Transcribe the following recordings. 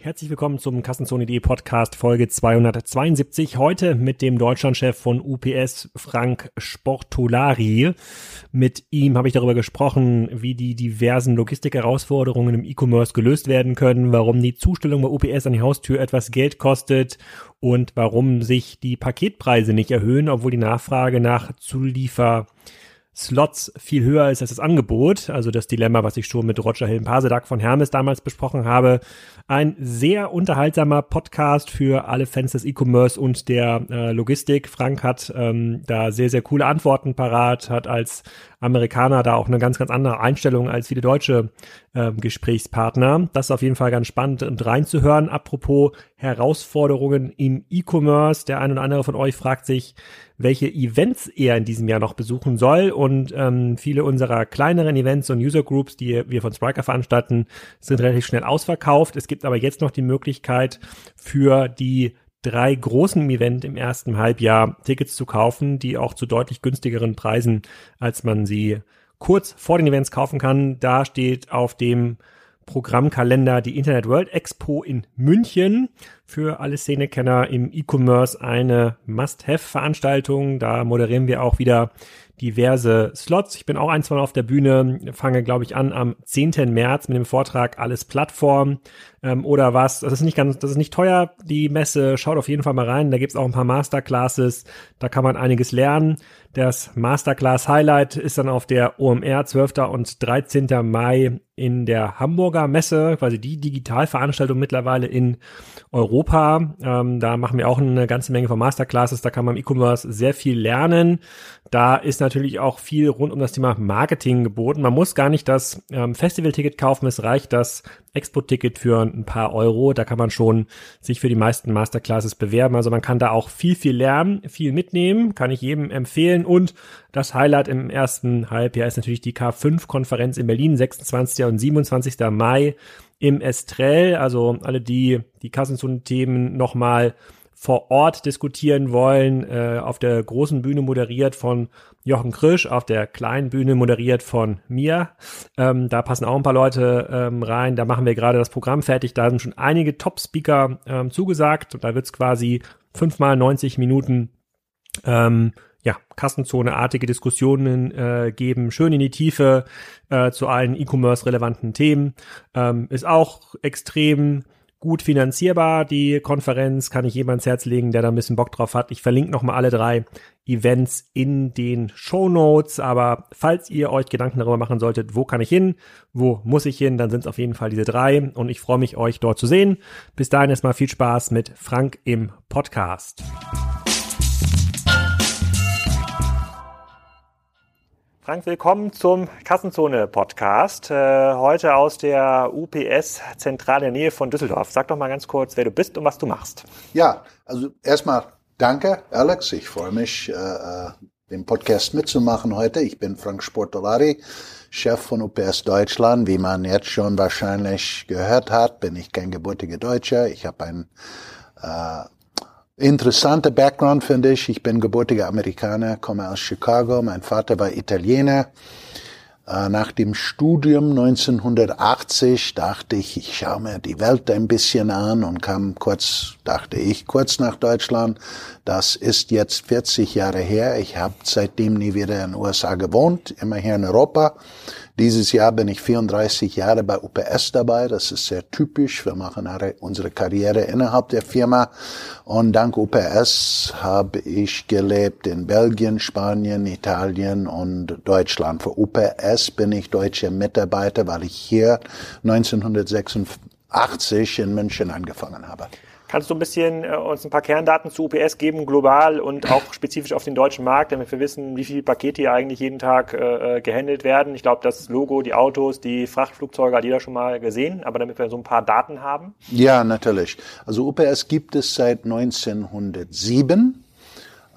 Herzlich willkommen zum Kassenzone.de Podcast Folge 272. Heute mit dem Deutschlandchef von UPS, Frank Sportolari. Mit ihm habe ich darüber gesprochen, wie die diversen Logistikherausforderungen im E-Commerce gelöst werden können, warum die Zustellung bei UPS an die Haustür etwas Geld kostet und warum sich die Paketpreise nicht erhöhen, obwohl die Nachfrage nach Zuliefer Slots viel höher ist als das Angebot. Also das Dilemma, was ich schon mit Roger Hillen-Pasedak von Hermes damals besprochen habe. Ein sehr unterhaltsamer Podcast für alle Fans des E-Commerce und der äh, Logistik. Frank hat ähm, da sehr, sehr coole Antworten parat, hat als Amerikaner da auch eine ganz, ganz andere Einstellung als viele deutsche äh, Gesprächspartner. Das ist auf jeden Fall ganz spannend und reinzuhören. Apropos Herausforderungen im E-Commerce. Der ein oder andere von euch fragt sich, welche Events er in diesem Jahr noch besuchen soll. Und ähm, viele unserer kleineren Events und User Groups, die wir von Spriker veranstalten, sind relativ schnell ausverkauft. Es gibt aber jetzt noch die Möglichkeit für die drei großen Event im ersten Halbjahr Tickets zu kaufen, die auch zu deutlich günstigeren Preisen, als man sie kurz vor den Events kaufen kann. Da steht auf dem Programmkalender die Internet World Expo in München. Für alle Szenekenner im E-Commerce eine Must-Have-Veranstaltung. Da moderieren wir auch wieder diverse Slots. Ich bin auch ein, zwei Mal auf der Bühne, fange, glaube ich, an am 10. März mit dem Vortrag Alles Plattform ähm, oder was. Das ist nicht ganz, das ist nicht teuer, die Messe. Schaut auf jeden Fall mal rein. Da gibt's auch ein paar Masterclasses. Da kann man einiges lernen. Das Masterclass Highlight ist dann auf der OMR 12. und 13. Mai in der Hamburger Messe, quasi die Digitalveranstaltung mittlerweile in Europa. Ähm, da machen wir auch eine ganze Menge von Masterclasses. Da kann man im E-Commerce sehr viel lernen. Da ist natürlich auch viel rund um das Thema Marketing geboten. Man muss gar nicht das ähm, Festival-Ticket kaufen. Es reicht das Expo-Ticket für ein paar Euro. Da kann man schon sich für die meisten Masterclasses bewerben. Also man kann da auch viel, viel lernen, viel mitnehmen. Kann ich jedem empfehlen. Und das Highlight im ersten Halbjahr ist natürlich die K5-Konferenz in Berlin, 26. und 27. Mai im Estrell. Also alle, die die Kassenzonen-Themen nochmal vor Ort diskutieren wollen, äh, auf der großen Bühne moderiert von Jochen Krisch, auf der kleinen Bühne moderiert von mir. Ähm, da passen auch ein paar Leute ähm, rein. Da machen wir gerade das Programm fertig. Da sind schon einige Top-Speaker ähm, zugesagt. Und da wird's quasi fünfmal 90 Minuten ähm, ja, Kassenzone-artige Diskussionen äh, geben, schön in die Tiefe äh, zu allen E-Commerce-relevanten Themen. Ähm, ist auch extrem gut finanzierbar. Die Konferenz kann ich jedem ans Herz legen, der da ein bisschen Bock drauf hat. Ich verlinke nochmal alle drei Events in den Show Notes. Aber falls ihr euch Gedanken darüber machen solltet, wo kann ich hin, wo muss ich hin, dann sind es auf jeden Fall diese drei. Und ich freue mich, euch dort zu sehen. Bis dahin erstmal viel Spaß mit Frank im Podcast. Frank, willkommen zum Kassenzone-Podcast. Äh, heute aus der UPS zentrale Nähe von Düsseldorf. Sag doch mal ganz kurz, wer du bist und was du machst. Ja, also erstmal danke, Alex. Ich freue mich, äh, äh den Podcast mitzumachen heute. Ich bin Frank Sportolari, Chef von UPS Deutschland. Wie man jetzt schon wahrscheinlich gehört hat, bin ich kein gebürtiger Deutscher. Ich habe ein Interessanter Background finde ich. Ich bin gebürtiger Amerikaner, komme aus Chicago. Mein Vater war Italiener. Äh, nach dem Studium 1980 dachte ich, ich schaue mir die Welt ein bisschen an und kam kurz, dachte ich, kurz nach Deutschland. Das ist jetzt 40 Jahre her. Ich habe seitdem nie wieder in den USA gewohnt, immer hier in Europa. Dieses Jahr bin ich 34 Jahre bei UPS dabei. Das ist sehr typisch. Wir machen unsere Karriere innerhalb der Firma. Und dank UPS habe ich gelebt in Belgien, Spanien, Italien und Deutschland. Für UPS bin ich deutscher Mitarbeiter, weil ich hier 1986 in München angefangen habe. Kannst du ein bisschen äh, uns ein paar Kerndaten zu UPS geben, global und auch spezifisch auf den deutschen Markt, damit wir wissen, wie viele Pakete hier eigentlich jeden Tag äh, äh gehandelt werden? Ich glaube, das Logo, die Autos, die Frachtflugzeuge hat jeder schon mal gesehen, aber damit wir so ein paar Daten haben. Ja, natürlich. Also UPS gibt es seit 1907.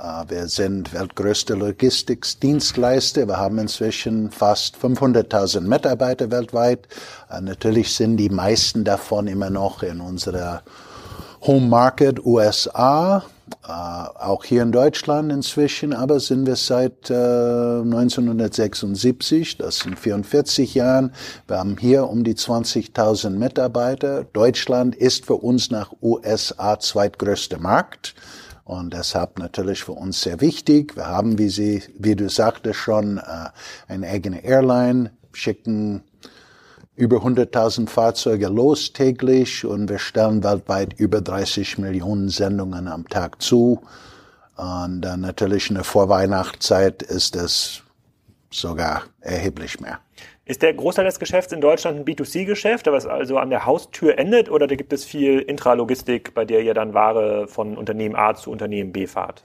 Äh, wir sind weltgrößte Logistikdienstleister. Wir haben inzwischen fast 500.000 Mitarbeiter weltweit. Äh, natürlich sind die meisten davon immer noch in unserer Home Market USA, äh, auch hier in Deutschland inzwischen, aber sind wir seit äh, 1976, das sind 44 Jahren. Wir haben hier um die 20.000 Mitarbeiter. Deutschland ist für uns nach USA zweitgrößter Markt. Und deshalb natürlich für uns sehr wichtig. Wir haben, wie Sie, wie du sagtest schon, äh, eine eigene Airline, schicken über 100.000 Fahrzeuge los täglich und wir stellen weltweit über 30 Millionen Sendungen am Tag zu. Und dann natürlich in der Vorweihnachtszeit ist es sogar erheblich mehr. Ist der Großteil des Geschäfts in Deutschland ein B2C-Geschäft, was also an der Haustür endet, oder da gibt es viel Intralogistik, bei der ihr dann Ware von Unternehmen A zu Unternehmen B fahrt?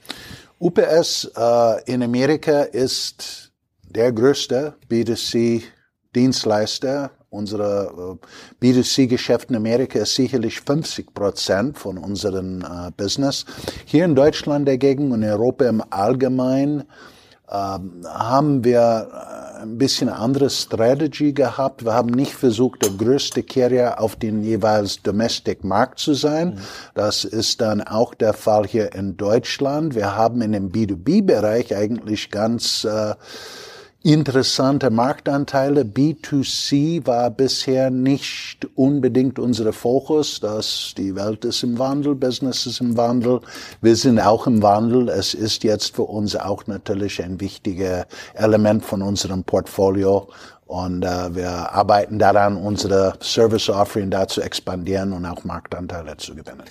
UPS äh, in Amerika ist der größte B2C-Dienstleister Unsere äh, B2C-Geschäft in Amerika ist sicherlich 50 Prozent von unserem äh, Business. Hier in Deutschland dagegen und in Europa im Allgemeinen ähm, haben wir äh, ein bisschen andere Strategy gehabt. Wir haben nicht versucht, der größte Carrier auf den jeweils Domestic Markt zu sein. Mhm. Das ist dann auch der Fall hier in Deutschland. Wir haben in dem B2B-Bereich eigentlich ganz äh, interessante Marktanteile. B2C war bisher nicht unbedingt unser Fokus. dass die Welt ist im Wandel, Business ist im Wandel. Wir sind auch im Wandel. Es ist jetzt für uns auch natürlich ein wichtiger Element von unserem Portfolio. Und äh, wir arbeiten daran, unsere Service Offering da zu expandieren und auch Marktanteile zu gewinnen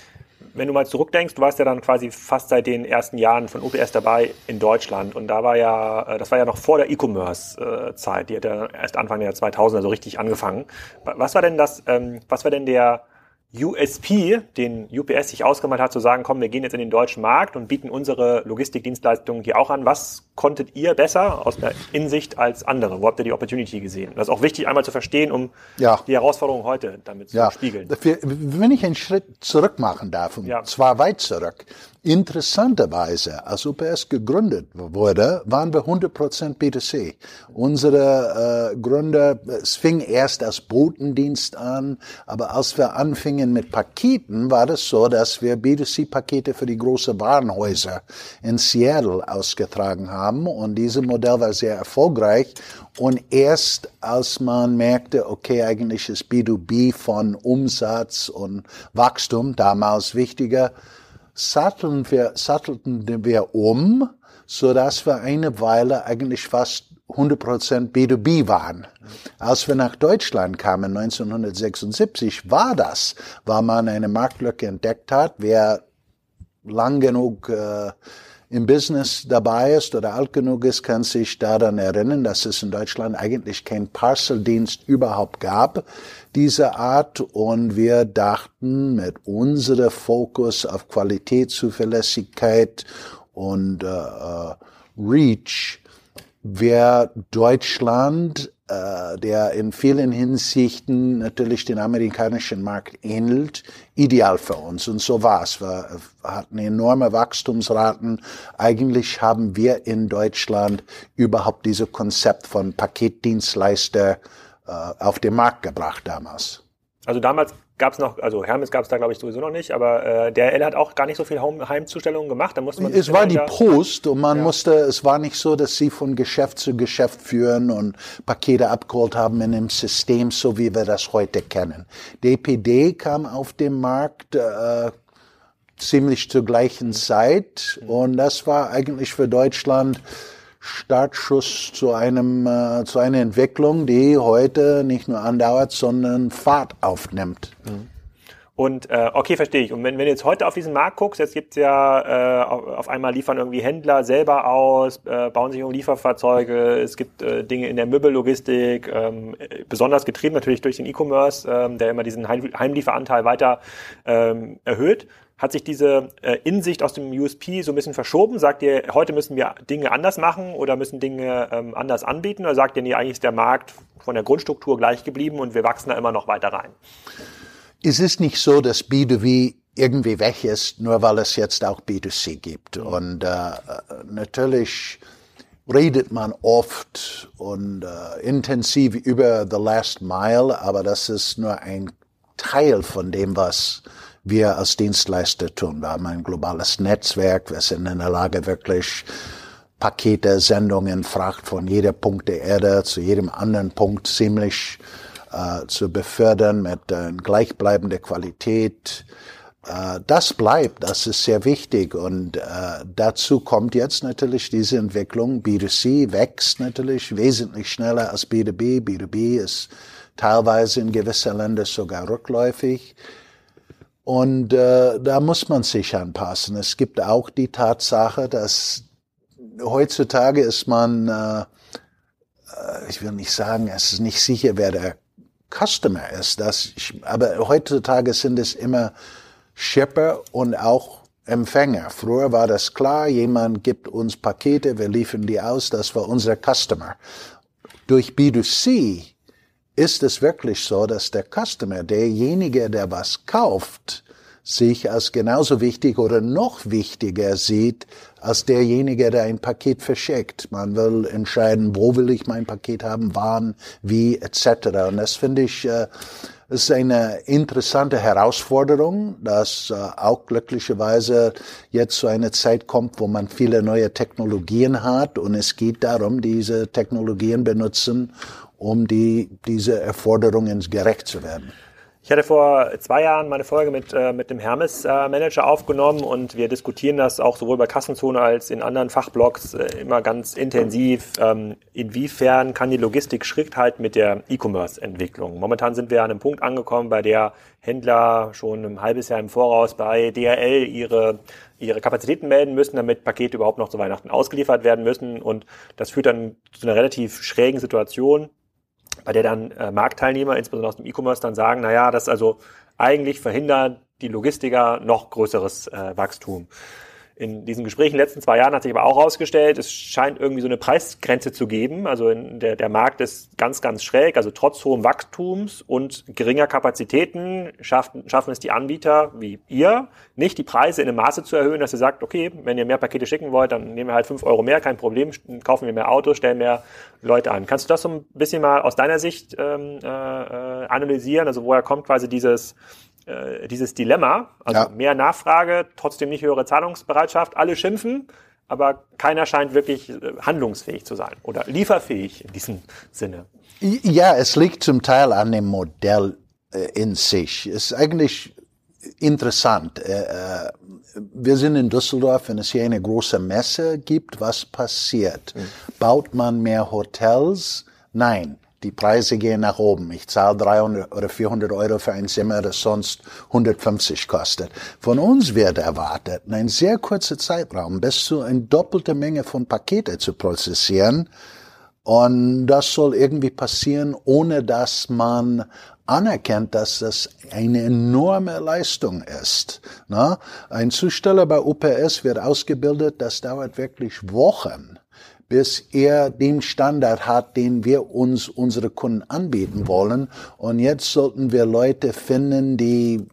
wenn du mal zurückdenkst, du warst ja dann quasi fast seit den ersten Jahren von UPS dabei in Deutschland und da war ja, äh, das war ja noch vor der E-Commerce-Zeit, die hat ja erst Anfang der 2000er so richtig angefangen. Was war denn das, ähm, was war denn der USP, den UPS sich ausgemalt hat, zu sagen, komm, wir gehen jetzt in den deutschen Markt und bieten unsere Logistikdienstleistungen hier auch an. Was konntet ihr besser aus der Insicht als andere? Wo habt ihr die Opportunity gesehen? Das ist auch wichtig, einmal zu verstehen, um ja. die Herausforderungen heute damit zu ja. spiegeln. Wenn ich einen Schritt zurück machen darf, und ja. zwar weit zurück, Interessanterweise, als UPS gegründet wurde, waren wir 100% B2C. Unsere äh, Gründer, es fing erst als Botendienst an, aber als wir anfingen mit Paketen, war es so, dass wir B2C-Pakete für die großen Warenhäuser in Seattle ausgetragen haben und dieses Modell war sehr erfolgreich und erst als man merkte, okay, eigentlich ist B2B von Umsatz und Wachstum damals wichtiger, satteln wir, sattelten wir um, so dass wir eine Weile eigentlich fast 100% B2B waren. Als wir nach Deutschland kamen 1976, war das, weil man eine Marktlücke entdeckt hat. Wer lang genug äh, im Business dabei ist oder alt genug ist, kann sich daran erinnern, dass es in Deutschland eigentlich keinen Parceldienst überhaupt gab, dieser Art. Und wir dachten, mit unserem Fokus auf Qualität, Zuverlässigkeit und äh, äh Reach, wäre Deutschland äh, der in vielen Hinsichten natürlich den amerikanischen Markt ähnelt, ideal für uns. Und so war es. Wir hatten enorme Wachstumsraten. Eigentlich haben wir in Deutschland überhaupt dieses Konzept von Paketdienstleister äh, auf den Markt gebracht damals. Also damals gab es noch, also Hermes gab es da glaube ich sowieso noch nicht, aber äh, der L hat auch gar nicht so viel Heimzustellungen gemacht. Da musste man es war die Post und man ja. musste, es war nicht so, dass sie von Geschäft zu Geschäft führen und Pakete abgeholt haben in einem System, so wie wir das heute kennen. DPD kam auf den Markt äh, ziemlich zur gleichen Zeit mhm. und das war eigentlich für Deutschland Startschuss zu einem äh, zu einer Entwicklung, die heute nicht nur andauert, sondern Fahrt aufnimmt. Mhm. Und äh, okay, verstehe ich. Und wenn, wenn du jetzt heute auf diesen Markt guckst, jetzt gibt's ja äh, auf einmal liefern irgendwie Händler selber aus, äh, bauen sich um Lieferfahrzeuge, es gibt äh, Dinge in der Möbellogistik, ähm, besonders getrieben natürlich durch den E-Commerce, ähm, der immer diesen Heimlieferanteil weiter ähm, erhöht. Hat sich diese äh, Insicht aus dem USP so ein bisschen verschoben? Sagt ihr, heute müssen wir Dinge anders machen oder müssen Dinge ähm, anders anbieten? Oder sagt ihr, nee, eigentlich ist der Markt von der Grundstruktur gleich geblieben und wir wachsen da immer noch weiter rein? Es ist nicht so, dass B2B irgendwie weg ist, nur weil es jetzt auch B2C gibt. Mhm. Und äh, natürlich redet man oft und äh, intensiv über the last mile, aber das ist nur ein Teil von dem, was wir als Dienstleister tun. Wir haben ein globales Netzwerk, wir sind in der Lage, wirklich Pakete, Sendungen, Fracht von jeder Punkt der Erde zu jedem anderen Punkt ziemlich äh, zu befördern mit äh, gleichbleibender Qualität. Äh, das bleibt, das ist sehr wichtig. Und äh, dazu kommt jetzt natürlich diese Entwicklung. B2C wächst natürlich wesentlich schneller als B2B. B2B ist teilweise in gewissen Ländern sogar rückläufig. Und äh, da muss man sich anpassen. Es gibt auch die Tatsache, dass heutzutage ist man, äh, äh ich will nicht sagen, es ist nicht sicher, wer der Customer ist. Das, aber heutzutage sind es immer Shipper und auch Empfänger. Früher war das klar, jemand gibt uns Pakete, wir liefern die aus, das war unser Customer. Durch B2C ist es wirklich so, dass der Customer, derjenige, der was kauft, sich als genauso wichtig oder noch wichtiger sieht als derjenige, der ein Paket verschickt. Man will entscheiden, wo will ich mein Paket haben, wann, wie etc. Und das finde ich äh, ist eine interessante Herausforderung, dass äh, auch glücklicherweise jetzt so eine Zeit kommt, wo man viele neue Technologien hat und es geht darum, diese Technologien benutzen, um die, diese Erforderungen gerecht zu werden. Ich hatte vor zwei Jahren meine Folge mit, äh, mit dem Hermes-Manager äh, aufgenommen und wir diskutieren das auch sowohl bei Kassenzone als in anderen Fachblogs äh, immer ganz intensiv. Ähm, inwiefern kann die Logistik Schritt halten mit der E-Commerce-Entwicklung? Momentan sind wir an einem Punkt angekommen, bei der Händler schon ein halbes Jahr im Voraus bei DRL ihre ihre Kapazitäten melden müssen, damit Pakete überhaupt noch zu Weihnachten ausgeliefert werden müssen. Und das führt dann zu einer relativ schrägen Situation bei der dann äh, Marktteilnehmer, insbesondere aus dem E-Commerce, dann sagen, na ja, das also eigentlich verhindert die Logistiker noch größeres äh, Wachstum. In diesen Gesprächen in den letzten zwei Jahren hat sich aber auch herausgestellt, es scheint irgendwie so eine Preisgrenze zu geben. Also der, der Markt ist ganz, ganz schräg. Also trotz hohem Wachstums und geringer Kapazitäten schaffen, schaffen es die Anbieter wie ihr nicht, die Preise in einem Maße zu erhöhen, dass ihr sagt, okay, wenn ihr mehr Pakete schicken wollt, dann nehmen wir halt fünf Euro mehr, kein Problem, kaufen wir mehr Autos, stellen mehr Leute an. Kannst du das so ein bisschen mal aus deiner Sicht ähm, äh, äh analysieren? Also woher kommt quasi dieses äh, dieses Dilemma, also ja. mehr Nachfrage, trotzdem nicht höhere Zahlungsbereitschaft, alle schimpfen, aber keiner scheint wirklich äh, handlungsfähig zu sein oder lieferfähig in diesem Sinne. Ja, es liegt zum Teil an dem Modell äh, in sich. Es ist eigentlich interessant. Äh, wir sind in Düsseldorf, wenn es hier eine große Messe gibt, was passiert? Mhm. Baut man mehr Hotels? Nein die Preise gehen nach oben. Ich zahle 300 oder 400 Euro für ein Zimmer, das sonst 150 kostet. Von uns wird erwartet, in einem sehr kurzen Zeitraum bis zu eine doppelte Menge von Pakete zu prozessieren. Und das soll irgendwie passieren, ohne dass man anerkennt, dass das eine enorme Leistung ist. Na, ein Zusteller bei UPS wird ausgebildet, das dauert wirklich Wochen bis er den Standard hat, den wir uns unsere Kunden anbieten wollen. Und jetzt sollten wir Leute finden, die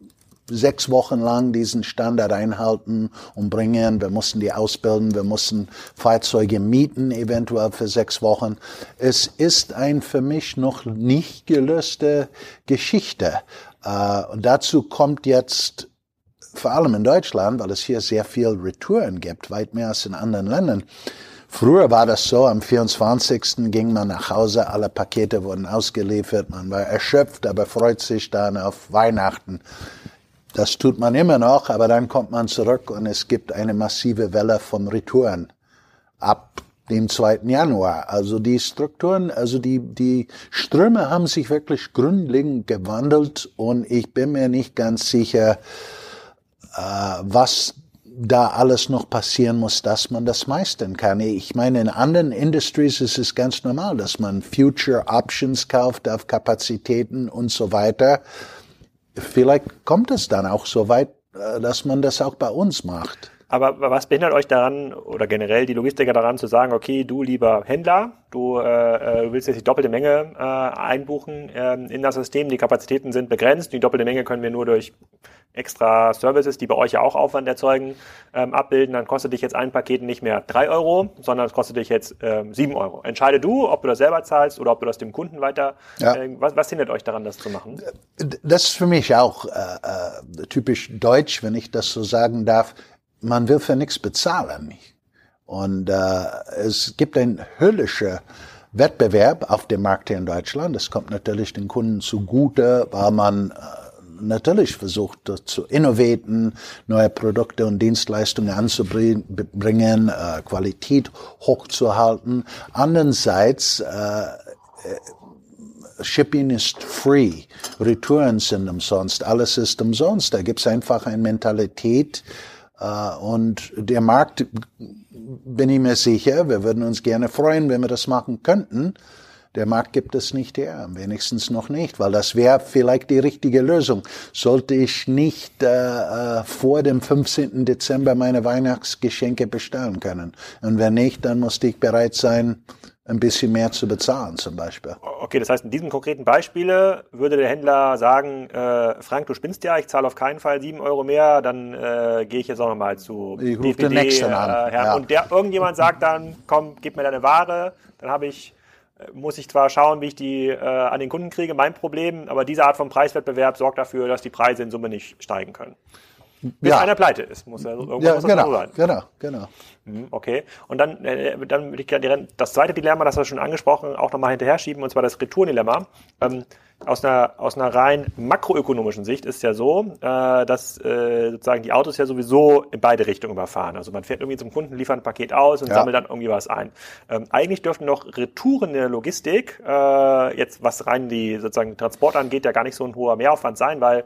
sechs Wochen lang diesen Standard einhalten und bringen. Wir mussten die ausbilden, wir mussten Fahrzeuge mieten, eventuell für sechs Wochen. Es ist ein für mich noch nicht gelöste Geschichte. Äh, und dazu kommt jetzt vor allem in Deutschland, weil es hier sehr viel Retouren gibt, weit mehr als in anderen Ländern, Früher war das so, am 24. ging man nach Hause, alle Pakete wurden ausgeliefert, man war erschöpft, aber freut sich dann auf Weihnachten. Das tut man immer noch, aber dann kommt man zurück und es gibt eine massive Welle von Retouren ab dem 2. Januar. Also die Strukturen, also die, die Ströme haben sich wirklich grundlegend gewandelt und ich bin mir nicht ganz sicher, äh, was da alles noch passieren muss, dass man das meistern kann. Ich meine, in anderen Industries ist es ganz normal, dass man Future Options kauft auf Kapazitäten und so weiter. Vielleicht kommt es dann auch so weit, äh, dass man das auch bei uns macht. Aber was behindert euch daran oder generell die Logistiker daran zu sagen, okay, du lieber Händler, du äh, äh willst jetzt die doppelte Menge äh, einbuchen äh, in das System, die Kapazitäten sind begrenzt, die doppelte Menge können wir nur durch extra Services, die bei euch ja auch Aufwand erzeugen, ähm, abbilden, dann kostet dich jetzt ein Paket nicht mehr drei Euro, sondern es kostet dich jetzt ähm, sieben Euro. Entscheide du, ob du das selber zahlst oder ob du das dem Kunden weiter. Ja. Äh, was, was hindert euch daran, das zu machen? Das ist für mich auch äh, äh, typisch deutsch, wenn ich das so sagen darf. Man will für nichts bezahlen. Und äh, es gibt ein höllischer Wettbewerb auf dem Markt hier in Deutschland. Das kommt natürlich den Kunden zugute, weil man äh, natürlich versucht zu innovieren, neue Produkte und Dienstleistungen anzubringen, äh, Qualität hochzuhalten. Andererseits äh, äh, Shipping ist free, Returns sind umsonst, alles ist umsonst. Da gibt's einfach eine Mentalität äh, und der Markt, bin ich mir sicher, wir würden uns gerne freuen, wenn wir das machen könnten. Der Markt gibt es nicht her, wenigstens noch nicht, weil das wäre vielleicht die richtige Lösung. Sollte ich nicht äh, äh vor dem 15. Dezember meine Weihnachtsgeschenke bestellen können. Und wenn nicht, dann musste ich bereit sein, ein bisschen mehr zu bezahlen zum Beispiel. Okay, das heißt, in diesem konkreten Beispiele würde der Händler sagen, äh, Frank, du spinnst ja, ich zahle auf keinen Fall sieben Euro mehr, dann äh, gehe ich jetzt auch nochmal zu ich DPD, den nächsten äh, an. Ja. Und der irgendjemand sagt dann, komm, gib mir deine Ware, dann habe ich muss ich zwar schauen, wie ich die äh, an den Kunden kriege, mein Problem, aber diese Art von Preiswettbewerb sorgt dafür, dass die Preise in Summe nicht steigen können. Bis ja. einer pleite ist, muss ja irgendwo ja, muss genau, sein. Genau, genau. Mhm, okay. Und dann, äh, dann würde ich das zweite Dilemma, das wir schon angesprochen, auch nochmal hinterher schieben, und zwar das Retourendilemma. Ähm, aus einer, aus einer rein makroökonomischen Sicht ist ja so, äh, dass äh, sozusagen die Autos ja sowieso in beide Richtungen überfahren. Also man fährt irgendwie zum Kunden, liefert ein Paket aus und ja. sammelt dann irgendwie was ein. Ähm, eigentlich dürften noch Retouren in der Logistik, äh, jetzt was rein die sozusagen Transport angeht, ja gar nicht so ein hoher Mehraufwand sein, weil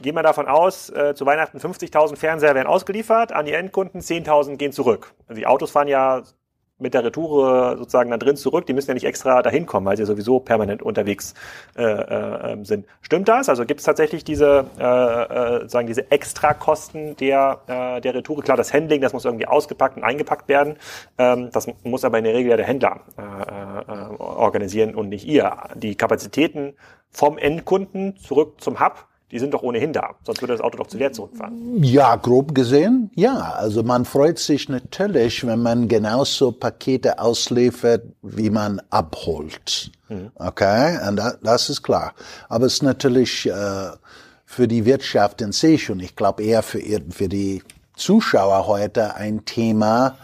gehen wir davon aus, äh, zu Weihnachten 50.000 Fernseher werden ausgeliefert, an die Endkunden 10.000 gehen zurück. Also die Autos fahren ja mit der Retoure sozusagen dann drin zurück. Die müssen ja nicht extra dahin kommen, weil sie sowieso permanent unterwegs äh, äh, ähm, sind. Stimmt das? Also gibt es tatsächlich diese, äh, äh, sagen diese Extrakosten der äh, der Retoure? Klar, das Handling, das muss irgendwie ausgepackt und eingepackt werden. Ähm, das muss aber in der Regel ja der Händler äh, äh, organisieren und nicht ihr. Die Kapazitäten vom Endkunden zurück zum Hub die sind doch ohnehin da, sonst würde das Auto doch zu leer zurückfahren. Ja, grob gesehen, ja. Also man freut sich natürlich, wenn man genauso Pakete ausliefert, wie man abholt. Mhm. Okay, und das ist klar. Aber es ist natürlich äh, für die Wirtschaft in sich und ich glaube eher für, für die Zuschauer heute ein Thema,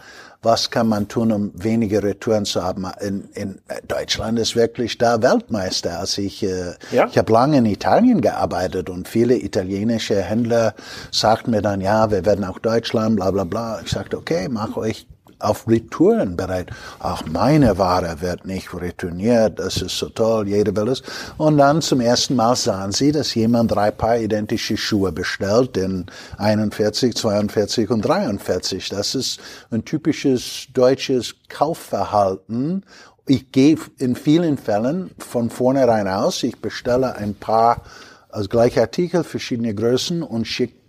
was kann man tun, um weniger Retouren zu haben. In, in Deutschland ist wirklich da Weltmeister. Also ich, äh, ja? ich habe lange in Italien gearbeitet und viele italienische Händler sagten mir dann, ja, wir werden auch Deutschland, bla bla bla. Ich sagte, okay, mach euch auf Retouren bereit. Ach, meine Ware wird nicht retourniert, das ist so toll, jeder will es. Und dann zum ersten Mal sahen sie, dass jemand drei Paar identische Schuhe bestellt in 41, 42 und 43. Das ist ein typisches deutsches Kaufverhalten. Ich gehe in vielen Fällen von vornherein aus, ich bestelle ein paar als gleiche Artikel, verschiedene Größen und schicke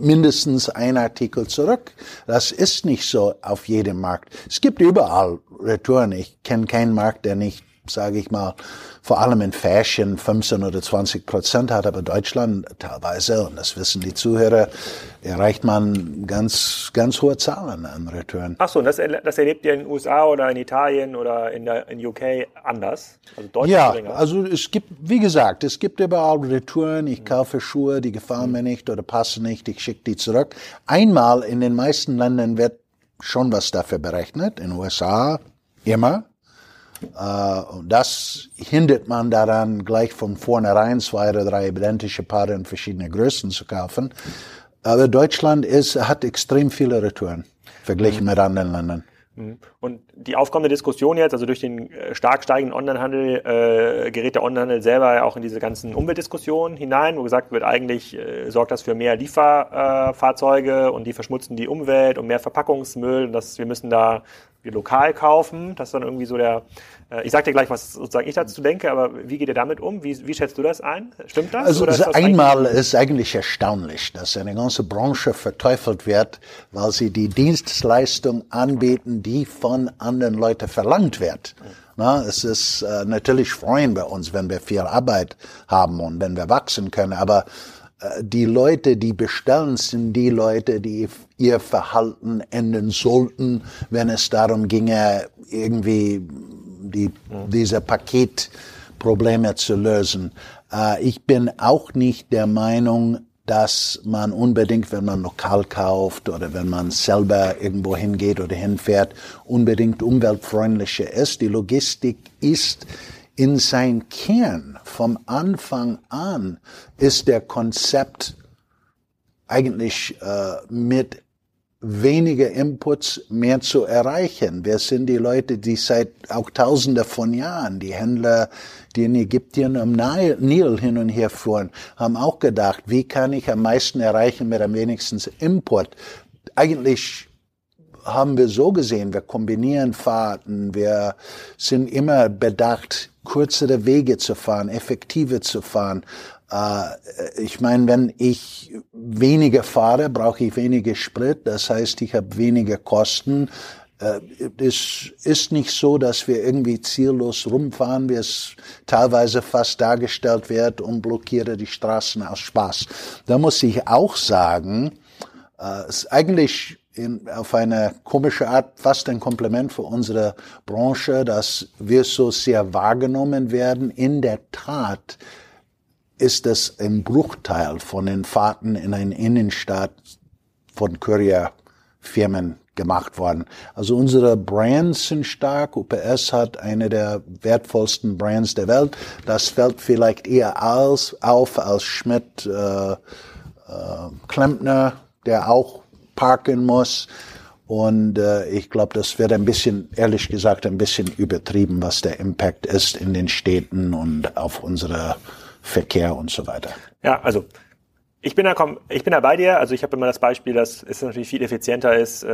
mindestens ein Artikel zurück. Das ist nicht so auf jedem Markt. Es gibt überall Retouren. Ich kenne keinen Markt, der nicht sage ich mal, vor allem in Fashion 15 oder 20 Prozent hat, aber Deutschland teilweise, und das wissen die Zuhörer, erreicht man ganz, ganz hohe Zahlen an Return. Ach so, und das, das erlebt ihr in den USA oder in Italien oder in der in UK anders? Also deutlich ja, geringer. also es gibt, wie gesagt, es gibt überall Return. Ich kaufe Schuhe, die gefallen mir nicht oder passen nicht, ich schicke die zurück. Einmal in den meisten Ländern wird schon was dafür berechnet, in den USA immer. Äh, das hindert man daran, gleich von vornherein zwei oder drei identische Paare in verschiedene Größen zu kaufen. Aber Deutschland ist, hat extrem viele Retouren verglichen mhm. mit anderen Ländern. Mhm. Und die aufkommende Diskussion jetzt, also durch den äh, stark steigenden Onlinehandel, äh, gerät der Onlinehandel selber auch in diese ganzen Umweltdiskussionen hinein, wo gesagt wird, eigentlich äh, sorgt das für mehr Lieferfahrzeuge äh, und die verschmutzen die Umwelt und mehr Verpackungsmüll. Und das, wir müssen da wir lokal kaufen. Das ist dann irgendwie so der, äh, ich sag dir gleich, was sozusagen ich dazu denke, aber wie geht ihr damit um? Wie, wie schätzt du das ein? Stimmt das? Also ist das einmal eigentlich ist eigentlich erstaunlich, dass eine ganze Branche verteufelt wird, weil sie die Dienstleistung anbieten, die von anderen Leuten verlangt wird. Na, es ist äh, natürlich freuen bei uns, wenn wir viel Arbeit haben und wenn wir wachsen können, aber die Leute, die bestellen, sind die Leute, die ihr Verhalten ändern sollten, wenn es darum ginge, irgendwie die, diese Paketprobleme zu lösen. Äh, ich bin auch nicht der Meinung, dass man unbedingt, wenn man lokal kauft oder wenn man selber irgendwo hingeht oder hinfährt, unbedingt umweltfreundlicher ist. Die Logistik ist in sein Kern vom Anfang an ist der Konzept eigentlich äh, mit weniger Inputs mehr zu erreichen. Wer sind die Leute, die seit auch Tausende von Jahren, die Händler, die in Ägypten am Nil hin und her fuhren, haben auch gedacht, wie kann ich am meisten erreichen mit am wenigsten Input? Eigentlich haben wir so gesehen, wir kombinieren Fahrten, wir sind immer bedacht, kürzere Wege zu fahren, effektive zu fahren. Äh, ich meine, wenn ich weniger fahre, brauche ich weniger Sprit, das heißt, ich habe weniger Kosten. Äh, es ist nicht so, dass wir irgendwie ziellos rumfahren, wie es teilweise fast dargestellt wird und blockiere die Straßen aus Spaß. Da muss ich auch sagen, äh, eigentlich in, auf eine komische Art fast ein Kompliment für unsere Branche, dass wir so sehr wahrgenommen werden. In der Tat ist es ein Bruchteil von den Fahrten in eine Innenstadt von Courierfirmen gemacht worden. Also unsere Brands sind stark. UPS hat eine der wertvollsten Brands der Welt. Das fällt vielleicht eher als, auf als Schmidt äh, äh, Klempner, der auch parken muss. Und äh, ich glaube, das wird ein bisschen, ehrlich gesagt, ein bisschen übertrieben, was der Impact ist in den Städten und auf unsere Verkehr und so weiter. Ja, also ich bin da komm, ich bin da bei dir. Also ich habe immer das Beispiel, dass es natürlich viel effizienter ist, äh,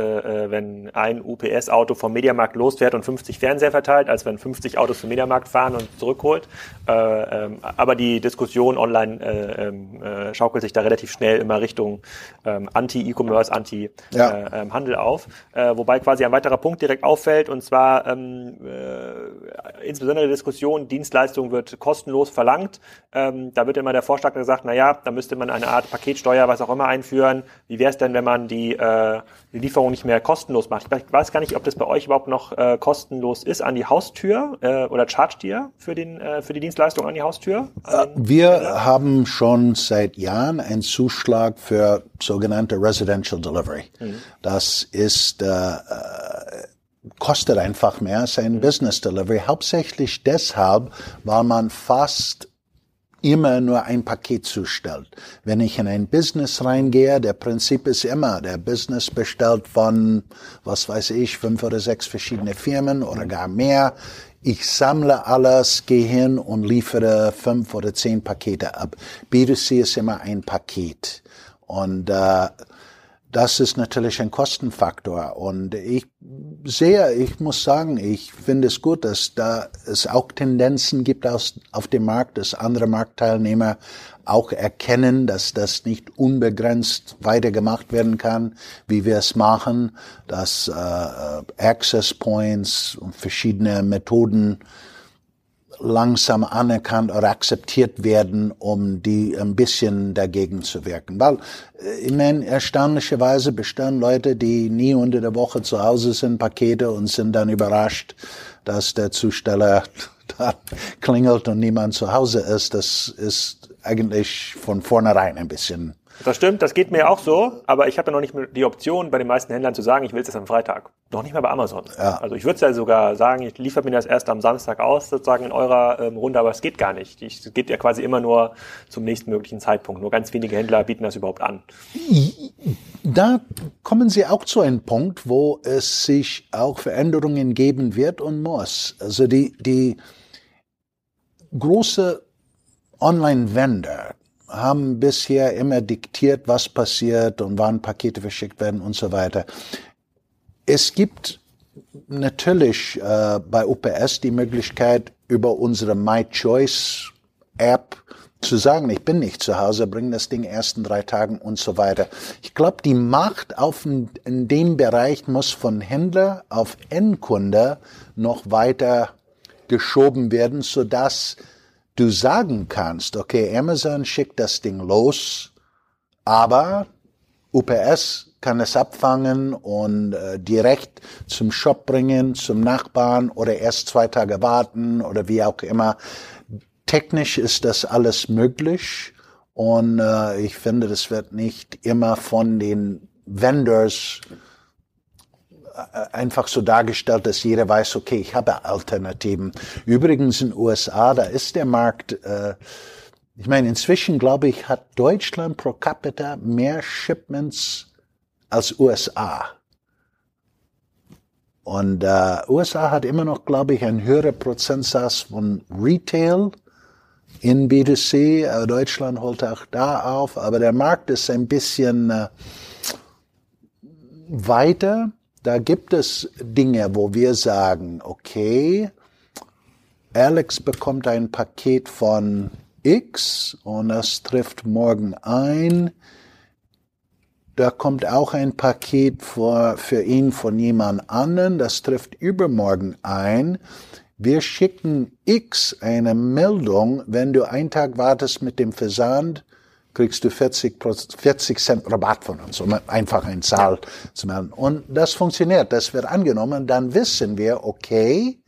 äh wenn ein UPS-Auto vom Mediamarkt losfährt und 50 Fernseher verteilt, als wenn 50 Autos zum Mediamarkt fahren und zurückholt. Äh, ähm, aber die Diskussion online äh, ähm, äh, schaukelt sich da relativ schnell immer Richtung ähm, Anti-E-Commerce, Anti-Handel ja. äh, auf. Äh, wobei quasi ein weiterer Punkt direkt auffällt und zwar ähm, äh, insbesondere die Diskussion, Dienstleistung wird kostenlos verlangt. Ähm, da wird immer der Vorschlag gesagt, na ja, da müsste man eine Art Art Paketsteuer, was auch immer einführen. Wie wäre es denn, wenn man die, äh, die Lieferung nicht mehr kostenlos macht? Ich weiß gar nicht, ob das bei euch überhaupt noch äh, kostenlos ist an die Haustür äh, oder chargt ihr für, den, äh, für die Dienstleistung an die Haustür? An Wir Händler? haben schon seit Jahren einen Zuschlag für sogenannte Residential Delivery. Mhm. Das ist äh, äh kostet einfach mehr als ein mhm. Business Delivery. Hauptsächlich deshalb, weil man fast immer nur ein Paket zustellt. Wenn ich in ein Business reingehe, der Prinzip ist immer, der Business bestellt von, was weiß ich, fünf oder sechs verschiedene Firmen oder gar mehr. Ich sammle alles, gehe hin und liefere fünf oder zehn Pakete ab. B2C ist immer ein Paket. Und äh, das ist natürlich ein Kostenfaktor. Und ich sehe, ich muss sagen, ich finde es gut, dass da es auch Tendenzen gibt aus, auf dem Markt, dass andere Marktteilnehmer auch erkennen, dass das nicht unbegrenzt weiter gemacht werden kann, wie wir es machen, dass äh, Access Points und verschiedene Methoden langsam anerkannt oder akzeptiert werden, um die ein bisschen dagegen zu wirken. Weil, äh, ich meine, erstaunlicherweise bestellen Leute, die nie unter der Woche zu Hause sind, Pakete und sind dann überrascht, dass der Zusteller da klingelt und niemand zu Hause ist. Das ist eigentlich von vornherein ein bisschen das stimmt, das geht mir auch so, aber ich habe ja noch nicht die Option, bei den meisten Händlern zu sagen, ich will es jetzt am Freitag. Noch nicht mal bei Amazon. Ja. Also ich würde es ja sogar sagen, ich liefere mir das erst am Samstag aus, sozusagen in eurer ähm, Runde, aber es geht gar nicht. Es geht ja quasi immer nur zum nächsten möglichen Zeitpunkt. Nur ganz wenige Händler bieten das überhaupt an. Da kommen Sie auch zu einem Punkt, wo es sich auch Veränderungen geben wird und muss. Also die, die große Online-Vendor, haben bisher immer diktiert, was passiert und wann Pakete verschickt werden und so weiter. Es gibt natürlich äh, bei UPS die Möglichkeit, über unsere My Choice App zu sagen, ich bin nicht zu Hause, bring das Ding ersten drei Tagen und so weiter. Ich glaube, die Macht auf in, dem Bereich muss von Händler auf Endkunde noch weiter geschoben werden, so dass du sagen kannst, okay, Amazon schickt das Ding los, aber UPS kann es abfangen und äh, direkt zum Shop bringen, zum Nachbarn oder erst zwei Tage warten oder wie auch immer. Technisch ist das alles möglich und äh, ich finde, das wird nicht immer von den Vendors einfach so dargestellt, dass jeder weiß, okay, ich habe Alternativen. Übrigens in den USA, da ist der Markt, äh, ich meine, inzwischen glaube ich, hat Deutschland pro capita mehr Shipments als USA. Und äh, USA hat immer noch, glaube ich, einen höheren Prozentsatz von Retail in B2C. Äh, Deutschland holt auch da auf, aber der Markt ist ein bisschen äh, weiter. Da gibt es Dinge, wo wir sagen, okay, Alex bekommt ein Paket von X und das trifft morgen ein da kommt auch ein Paket für, für ihn von jemand anderen, das trifft übermorgen ein. Wir schicken X eine Meldung, wenn du einen Tag wartest mit dem Versand, kriegst du 40, 40 Cent Rabatt von uns, um einfach eine Zahl zu melden. Und das funktioniert, das wird angenommen, dann wissen wir, okay,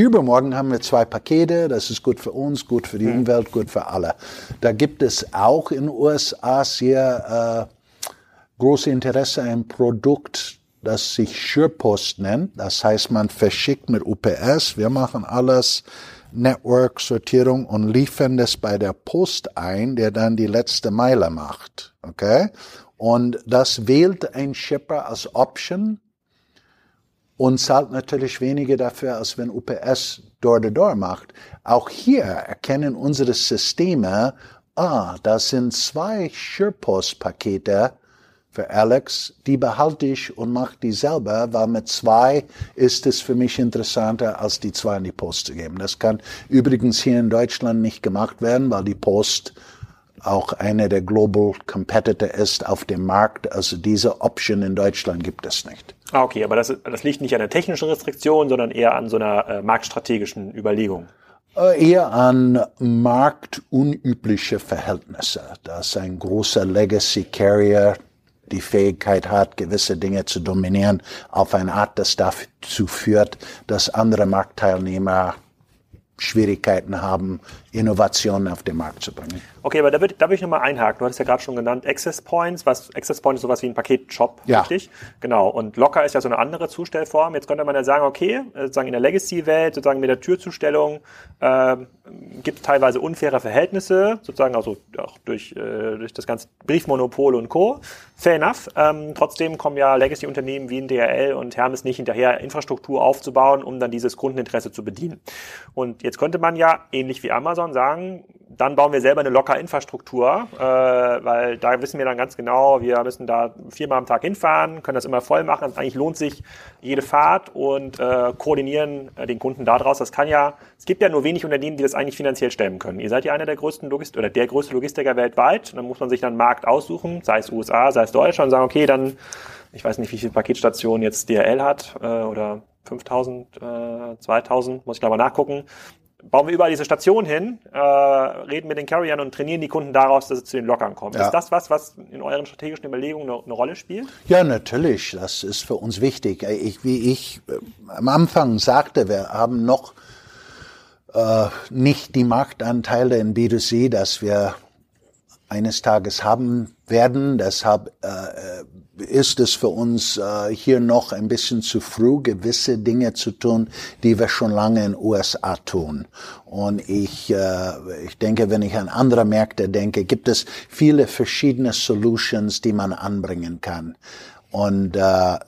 Übermorgen haben wir zwei Pakete, das ist gut für uns, gut für die mhm. Umwelt, gut für alle. Da gibt es auch in den USA sehr äh, große Interesse ein Produkt, das sich SurePost nennt. Das heißt, man verschickt mit UPS. Wir machen alles, Network, Sortierung und liefern das bei der Post ein, der dann die letzte Meile macht. Okay? Und das wählt ein Shipper als Option und zahlt natürlich weniger dafür, als wenn UPS Door-to-Door -door macht. Auch hier erkennen unsere Systeme, ah, das sind zwei SurePost-Pakete, für Alex, die behalte ich und mache die selber, weil mit zwei ist es für mich interessanter, als die zwei in die Post zu geben. Das kann übrigens hier in Deutschland nicht gemacht werden, weil die Post auch eine der Global Competitor ist auf dem Markt. Also diese Option in Deutschland gibt es nicht. Ah, okay, aber das, das liegt nicht an der technischen Restriktion, sondern eher an so einer äh, marktstrategischen Überlegung. Äh, eher an marktunübliche Verhältnisse. Da ist ein großer Legacy Carrier, die Fähigkeit hat, gewisse Dinge zu dominieren, auf eine Art, das dazu führt, dass andere Marktteilnehmer Schwierigkeiten haben, Innovationen auf den Markt zu bringen. Okay, aber da würde da würd ich nochmal einhaken. Du hattest ja gerade schon genannt Access Points. Was, Access Point ist sowas wie ein Paketshop, ja. richtig? Genau. Und Locker ist ja so eine andere Zustellform. Jetzt könnte man ja sagen, okay, äh, sozusagen in der Legacy-Welt, sozusagen mit der Türzustellung, äh, gibt es teilweise unfaire Verhältnisse, sozusagen also auch durch, äh, durch das ganze Briefmonopol und Co. Fair enough. Ähm, trotzdem kommen ja Legacy-Unternehmen wie ein DRL und Hermes nicht hinterher, Infrastruktur aufzubauen, um dann dieses Kundeninteresse zu bedienen. Und jetzt könnte man ja, ähnlich wie Amazon, sagen, dann bauen wir selber eine locker Infrastruktur, äh, weil da wissen wir dann ganz genau, wir müssen da viermal am Tag hinfahren, können das immer voll machen. Eigentlich lohnt sich jede Fahrt und äh, koordinieren äh, den Kunden daraus. Das kann ja, es gibt ja nur wenig Unternehmen, die das eigentlich finanziell stemmen können. Ihr seid ja einer der größten Logist oder der größte Logistiker weltweit. dann muss man sich dann einen Markt aussuchen, sei es USA, sei es Deutschland, und sagen, okay, dann, ich weiß nicht, wie viele Paketstationen jetzt DRL hat äh, oder 5000, äh, 2000, muss ich glaube mal nachgucken bauen wir überall diese Station hin, äh, reden mit den Carriern und trainieren die Kunden daraus, dass es zu den Lockern kommt. Ja. Ist das was, was in euren strategischen Überlegungen eine, eine, Rolle spielt? Ja, natürlich. Das ist für uns wichtig. Ich, wie ich äh, am Anfang sagte, wir haben noch äh, nicht die Marktanteile in B2C, dass wir eines Tages haben werden. Deshalb äh, ist es für uns äh, hier noch ein bisschen zu früh, gewisse Dinge zu tun, die wir schon lange in USA tun. Und ich, äh, ich denke, wenn ich an andere Märkte denke, gibt es viele verschiedene Solutions, die man anbringen kann. Und äh,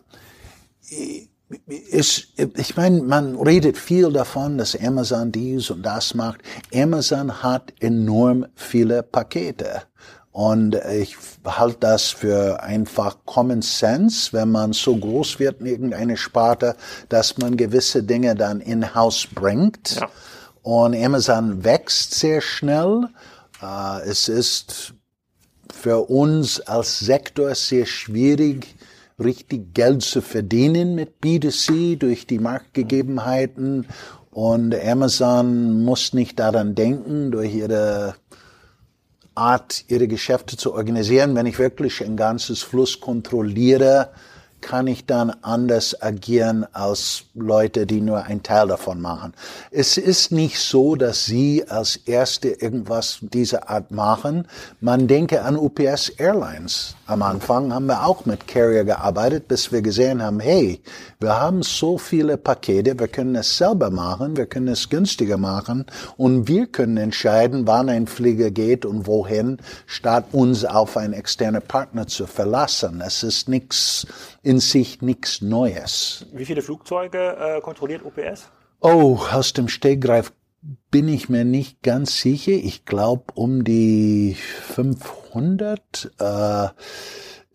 ist, ich meine, man redet viel davon, dass Amazon dies und das macht. Amazon hat enorm viele Pakete. Und ich halte das für einfach Common Sense, wenn man so groß wird in irgendeine Sparte, dass man gewisse Dinge dann in-house bringt. Ja. Und Amazon wächst sehr schnell. Äh, es ist für uns als Sektor sehr schwierig, richtig Geld zu verdienen mit B2C durch die Marktgegebenheiten. Und Amazon muss nicht daran denken, durch ihre Art, ihre Geschäfte zu organisieren. Wenn ich wirklich ein ganzes Fluss kontrolliere, kann ich dann anders agieren als Leute, die nur einen Teil davon machen. Es ist nicht so, dass Sie als Erste irgendwas dieser Art machen. Man denke an UPS Airlines. Am Anfang haben wir auch mit Carrier gearbeitet, bis wir gesehen haben, hey, wir haben so viele Pakete, wir können es selber machen, wir können es günstiger machen und wir können entscheiden, wann ein Flieger geht und wohin, statt uns auf einen externen Partner zu verlassen. Es ist nichts in sich nichts Neues. Wie viele Flugzeuge äh, kontrolliert UPS? Oh, aus dem Stegreif bin ich mir nicht ganz sicher. Ich glaube um die 500. Äh,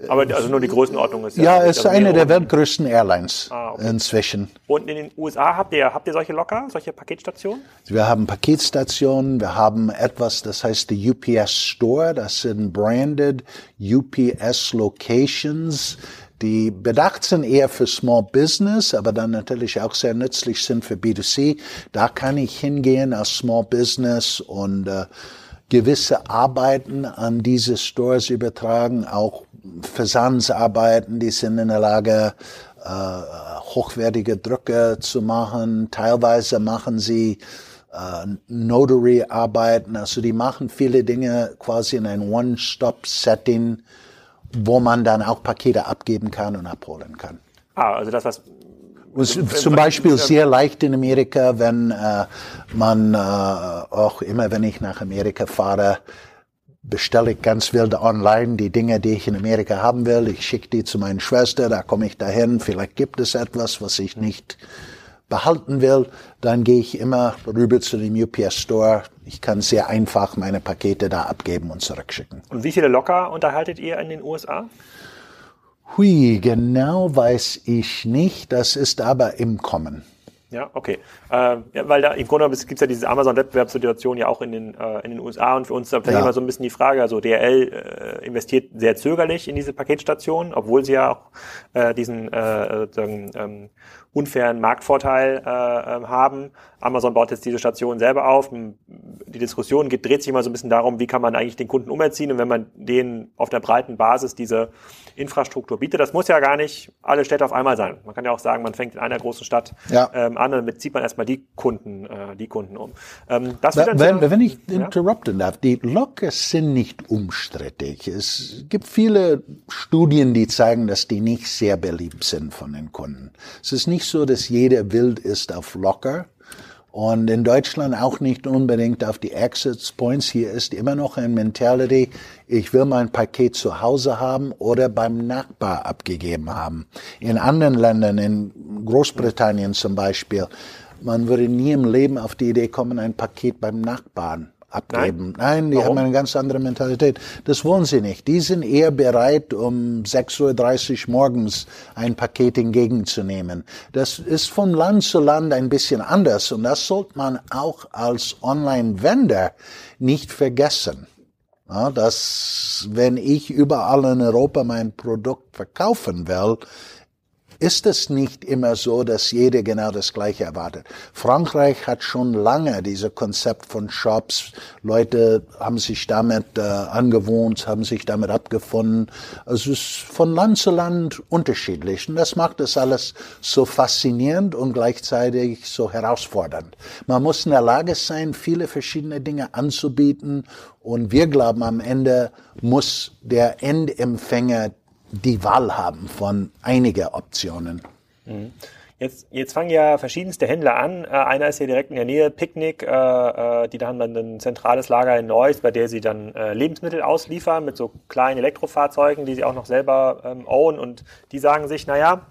aber also nur die Größenordnung ist ja. Ja, es ist eine der weltgrößten Airlines ah, okay. inzwischen. Und in den USA habt ihr, habt ihr solche Locker, solche Paketstationen? Wir haben Paketstationen, wir haben etwas, das heißt die UPS Store, das sind branded UPS Locations die bedacht sind eher für Small Business, aber dann natürlich auch sehr nützlich sind für B2C. Da kann ich hingehen als Small Business und äh, gewisse Arbeiten an diese Stores übertragen, auch Versandsarbeiten, die sind in der Lage, äh, hochwertige Drücke zu machen. Teilweise machen sie äh, Notary-Arbeiten, also die machen viele Dinge quasi in ein One-Stop-Setting wo man dann auch Pakete abgeben kann und abholen kann. Ah, also das, was zum Beispiel sehr leicht in Amerika, wenn äh, man äh, auch immer, wenn ich nach Amerika fahre, bestelle ich ganz wild online die Dinge, die ich in Amerika haben will. Ich schicke die zu meiner Schwester, da komme ich dahin. Vielleicht gibt es etwas, was ich nicht behalten will, dann gehe ich immer rüber zu dem UPS Store. Ich kann sehr einfach meine Pakete da abgeben und zurückschicken. Und wie viele Locker unterhaltet ihr in den USA? Hui, genau weiß ich nicht. Das ist aber im Kommen. Ja, okay. Äh, ja, weil da im Grunde gibt es ja diese Amazon-Wettbewerbssituation ja auch in den, äh, in den USA und für uns ist da vielleicht ja. immer so ein bisschen die Frage, also DRL äh, investiert sehr zögerlich in diese Paketstationen, obwohl sie ja auch äh, diesen äh, ähm, unfairen Marktvorteil äh, ähm, haben. Amazon baut jetzt diese Station selber auf. Die Diskussion geht, dreht sich immer so ein bisschen darum, wie kann man eigentlich den Kunden umerziehen und wenn man denen auf der breiten Basis diese Infrastruktur bietet. Das muss ja gar nicht alle Städte auf einmal sein. Man kann ja auch sagen, man fängt in einer großen Stadt ja. ähm, an und damit zieht man erstmal die Kunden, äh, die Kunden um. Ähm, das wenn, wenn, wenn ich ja? interrupten darf, die Lockers sind nicht umstrittig. Es gibt viele Studien, die zeigen, dass die nicht sehr beliebt sind von den Kunden. Es ist nicht so, dass jeder wild ist auf Locker. Und in Deutschland auch nicht unbedingt auf die Access Points. Hier ist immer noch ein Mentality, ich will mein Paket zu Hause haben oder beim Nachbar abgegeben haben. In anderen Ländern, in Großbritannien zum Beispiel, man würde nie im Leben auf die Idee kommen, ein Paket beim Nachbarn abgeben. Nein, Nein die Warum? haben eine ganz andere Mentalität. Das wollen sie nicht. Die sind eher bereit, um 6.30 Uhr morgens ein Paket entgegenzunehmen. Das ist von Land zu Land ein bisschen anders und das sollte man auch als Online-Vendor nicht vergessen. Ja, dass wenn ich überall in Europa mein Produkt verkaufen will, ist es nicht immer so, dass jeder genau das Gleiche erwartet. Frankreich hat schon lange dieses Konzept von Shops. Leute haben sich damit äh, angewohnt, haben sich damit abgefunden. Also es ist von Land zu Land unterschiedlich. Und das macht das alles so faszinierend und gleichzeitig so herausfordernd. Man muss in der Lage sein, viele verschiedene Dinge anzubieten. Und wir glauben, am Ende muss der Endempfänger die Wahl haben von einiger Optionen. Mhm. Jetzt, jetzt fangen ja verschiedenste Händler an. Äh, einer ist hier direkt in der Nähe, Picknick. Äh, äh, die haben dann ein zentrales Lager in Neuss, bei der sie dann äh, Lebensmittel ausliefern mit so kleinen Elektrofahrzeugen, die sie auch noch selber ähm, own. Und die sagen sich, naja,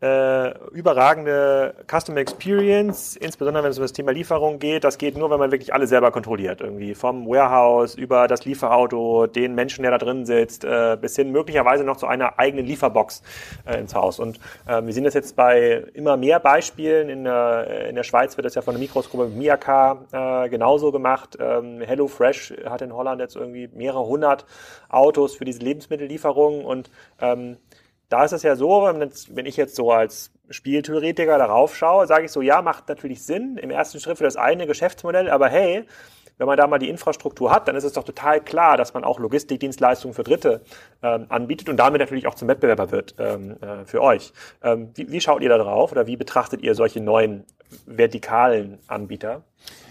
äh, überragende Customer Experience, insbesondere wenn es um das Thema Lieferung geht. Das geht nur, wenn man wirklich alles selber kontrolliert. Irgendwie vom Warehouse über das Lieferauto, den Menschen, der da drin sitzt, äh, bis hin möglicherweise noch zu einer eigenen Lieferbox äh, ins Haus. Und äh, wir sehen das jetzt bei immer mehr Beispielen. In, äh, in der Schweiz wird das ja von der Mikrosgruppe Miaka äh, genauso gemacht. Ähm, HelloFresh hat in Holland jetzt irgendwie mehrere hundert Autos für diese Lebensmittellieferung und ähm, da ist es ja so, wenn ich jetzt so als Spieltheoretiker darauf schaue, sage ich so, ja, macht natürlich Sinn im ersten Schritt für das eine Geschäftsmodell, aber hey, wenn man da mal die Infrastruktur hat, dann ist es doch total klar, dass man auch Logistikdienstleistungen für Dritte ähm, anbietet und damit natürlich auch zum Wettbewerber wird ähm, äh, für euch. Ähm, wie, wie schaut ihr da drauf oder wie betrachtet ihr solche neuen vertikalen Anbieter?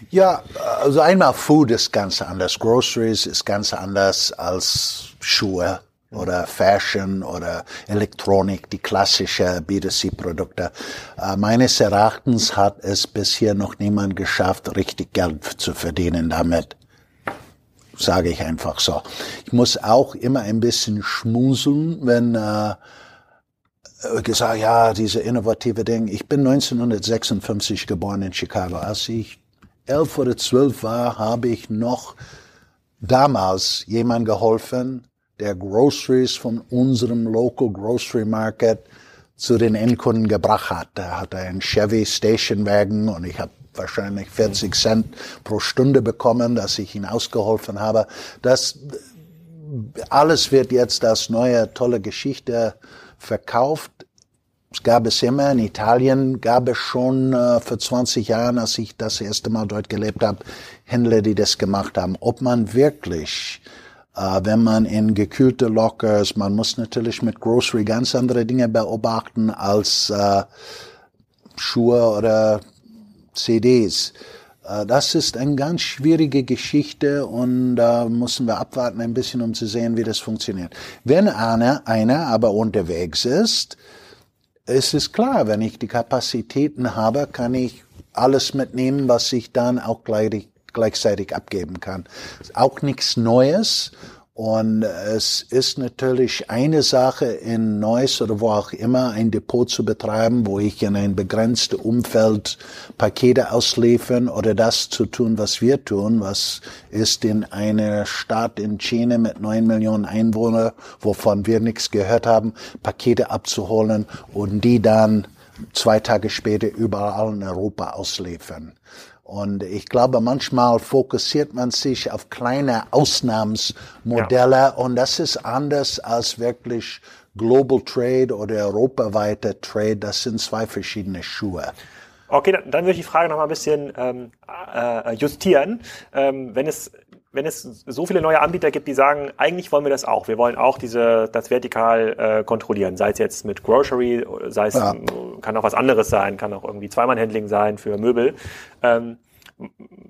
Ja, also einmal Food ist ganz anders, Groceries ist ganz anders als Schuhe oder Fashion oder Elektronik, die klassische B2C-Produkte. Äh, meines Erachtens hat es bisher noch niemand geschafft, richtig Geld zu verdienen damit. Sage ich einfach so. Ich muss auch immer ein bisschen schmuseln, wenn äh, gesagt, ja, diese innovative Dinge. Ich bin 1956 geboren in Chicago. Als ich elf oder zwölf war, habe ich noch damals jemand geholfen, der Groceries von unserem Local Grocery Market zu den Endkunden gebracht hat. Er hatte einen Chevy Stationwagen und ich habe wahrscheinlich 40 Cent pro Stunde bekommen, dass ich ihn ausgeholfen habe. Das alles wird jetzt als neue tolle Geschichte verkauft. Es gab es immer, in Italien gab es schon äh, vor 20 Jahren, als ich das erste Mal dort gelebt habe, Händler, die das gemacht haben. Ob man wirklich äh, wenn man in gekühlte Lockers, man muss natürlich mit Grocery ganz andere Dinge beobachten als äh, Schuhe oder CDs. Äh, das ist eine ganz schwierige Geschichte und da äh, müssen wir abwarten ein bisschen, um zu sehen, wie das funktioniert. Wenn einer, einer aber unterwegs ist, ist es klar, wenn ich die Kapazitäten habe, kann ich alles mitnehmen, was ich dann auch gleich, gleichzeitig abgeben kann. Auch nichts Neues. Und es ist natürlich eine Sache in Neuss oder wo auch immer ein Depot zu betreiben, wo ich in ein begrenztes Umfeld Pakete ausliefern oder das zu tun, was wir tun, was ist in einer Stadt in China mit neun Millionen Einwohnern, wovon wir nichts gehört haben, Pakete abzuholen und die dann zwei Tage später überall in Europa ausliefern. Und ich glaube, manchmal fokussiert man sich auf kleine Ausnahmsmodelle ja. und das ist anders als wirklich Global Trade oder europaweiter Trade. Das sind zwei verschiedene Schuhe. Okay, dann, dann würde ich die Frage noch mal ein bisschen ähm, äh, justieren. Ähm, wenn es wenn es so viele neue Anbieter gibt, die sagen, eigentlich wollen wir das auch. Wir wollen auch diese, das vertikal äh, kontrollieren. Sei es jetzt mit Grocery, sei es, ja. kann auch was anderes sein, kann auch irgendwie Zweimann-Handling sein für Möbel. Ähm,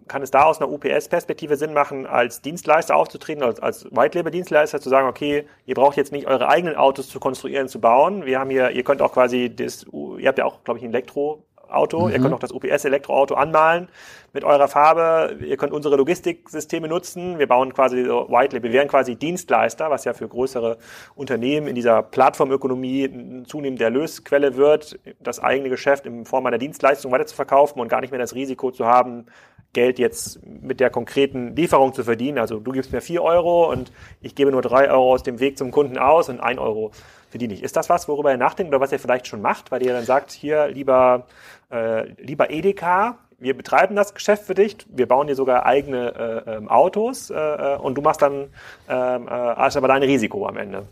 kann es da aus einer UPS-Perspektive Sinn machen, als Dienstleister aufzutreten, als, als White-Label-Dienstleister zu sagen, okay, ihr braucht jetzt nicht eure eigenen Autos zu konstruieren, zu bauen. Wir haben hier, ihr könnt auch quasi das, ihr habt ja auch, glaube ich, ein Elektro Auto. Mhm. Ihr könnt auch das UPS-Elektroauto anmalen mit eurer Farbe. Ihr könnt unsere Logistiksysteme nutzen. Wir bauen quasi White Label. Wir wären quasi Dienstleister, was ja für größere Unternehmen in dieser Plattformökonomie zunehmend der Lösquelle wird, das eigene Geschäft in Form einer Dienstleistung weiter zu verkaufen und gar nicht mehr das Risiko zu haben, Geld jetzt mit der konkreten Lieferung zu verdienen. Also du gibst mir vier Euro und ich gebe nur drei Euro aus dem Weg zum Kunden aus und ein Euro verdiene ich. Ist das was, worüber ihr nachdenkt oder was ihr vielleicht schon macht, weil ihr dann sagt, hier lieber, äh, lieber Edeka, wir betreiben das Geschäft für dich, wir bauen dir sogar eigene äh, ähm, Autos äh, äh, und du machst dann ähm, äh, also aber dein Risiko am Ende.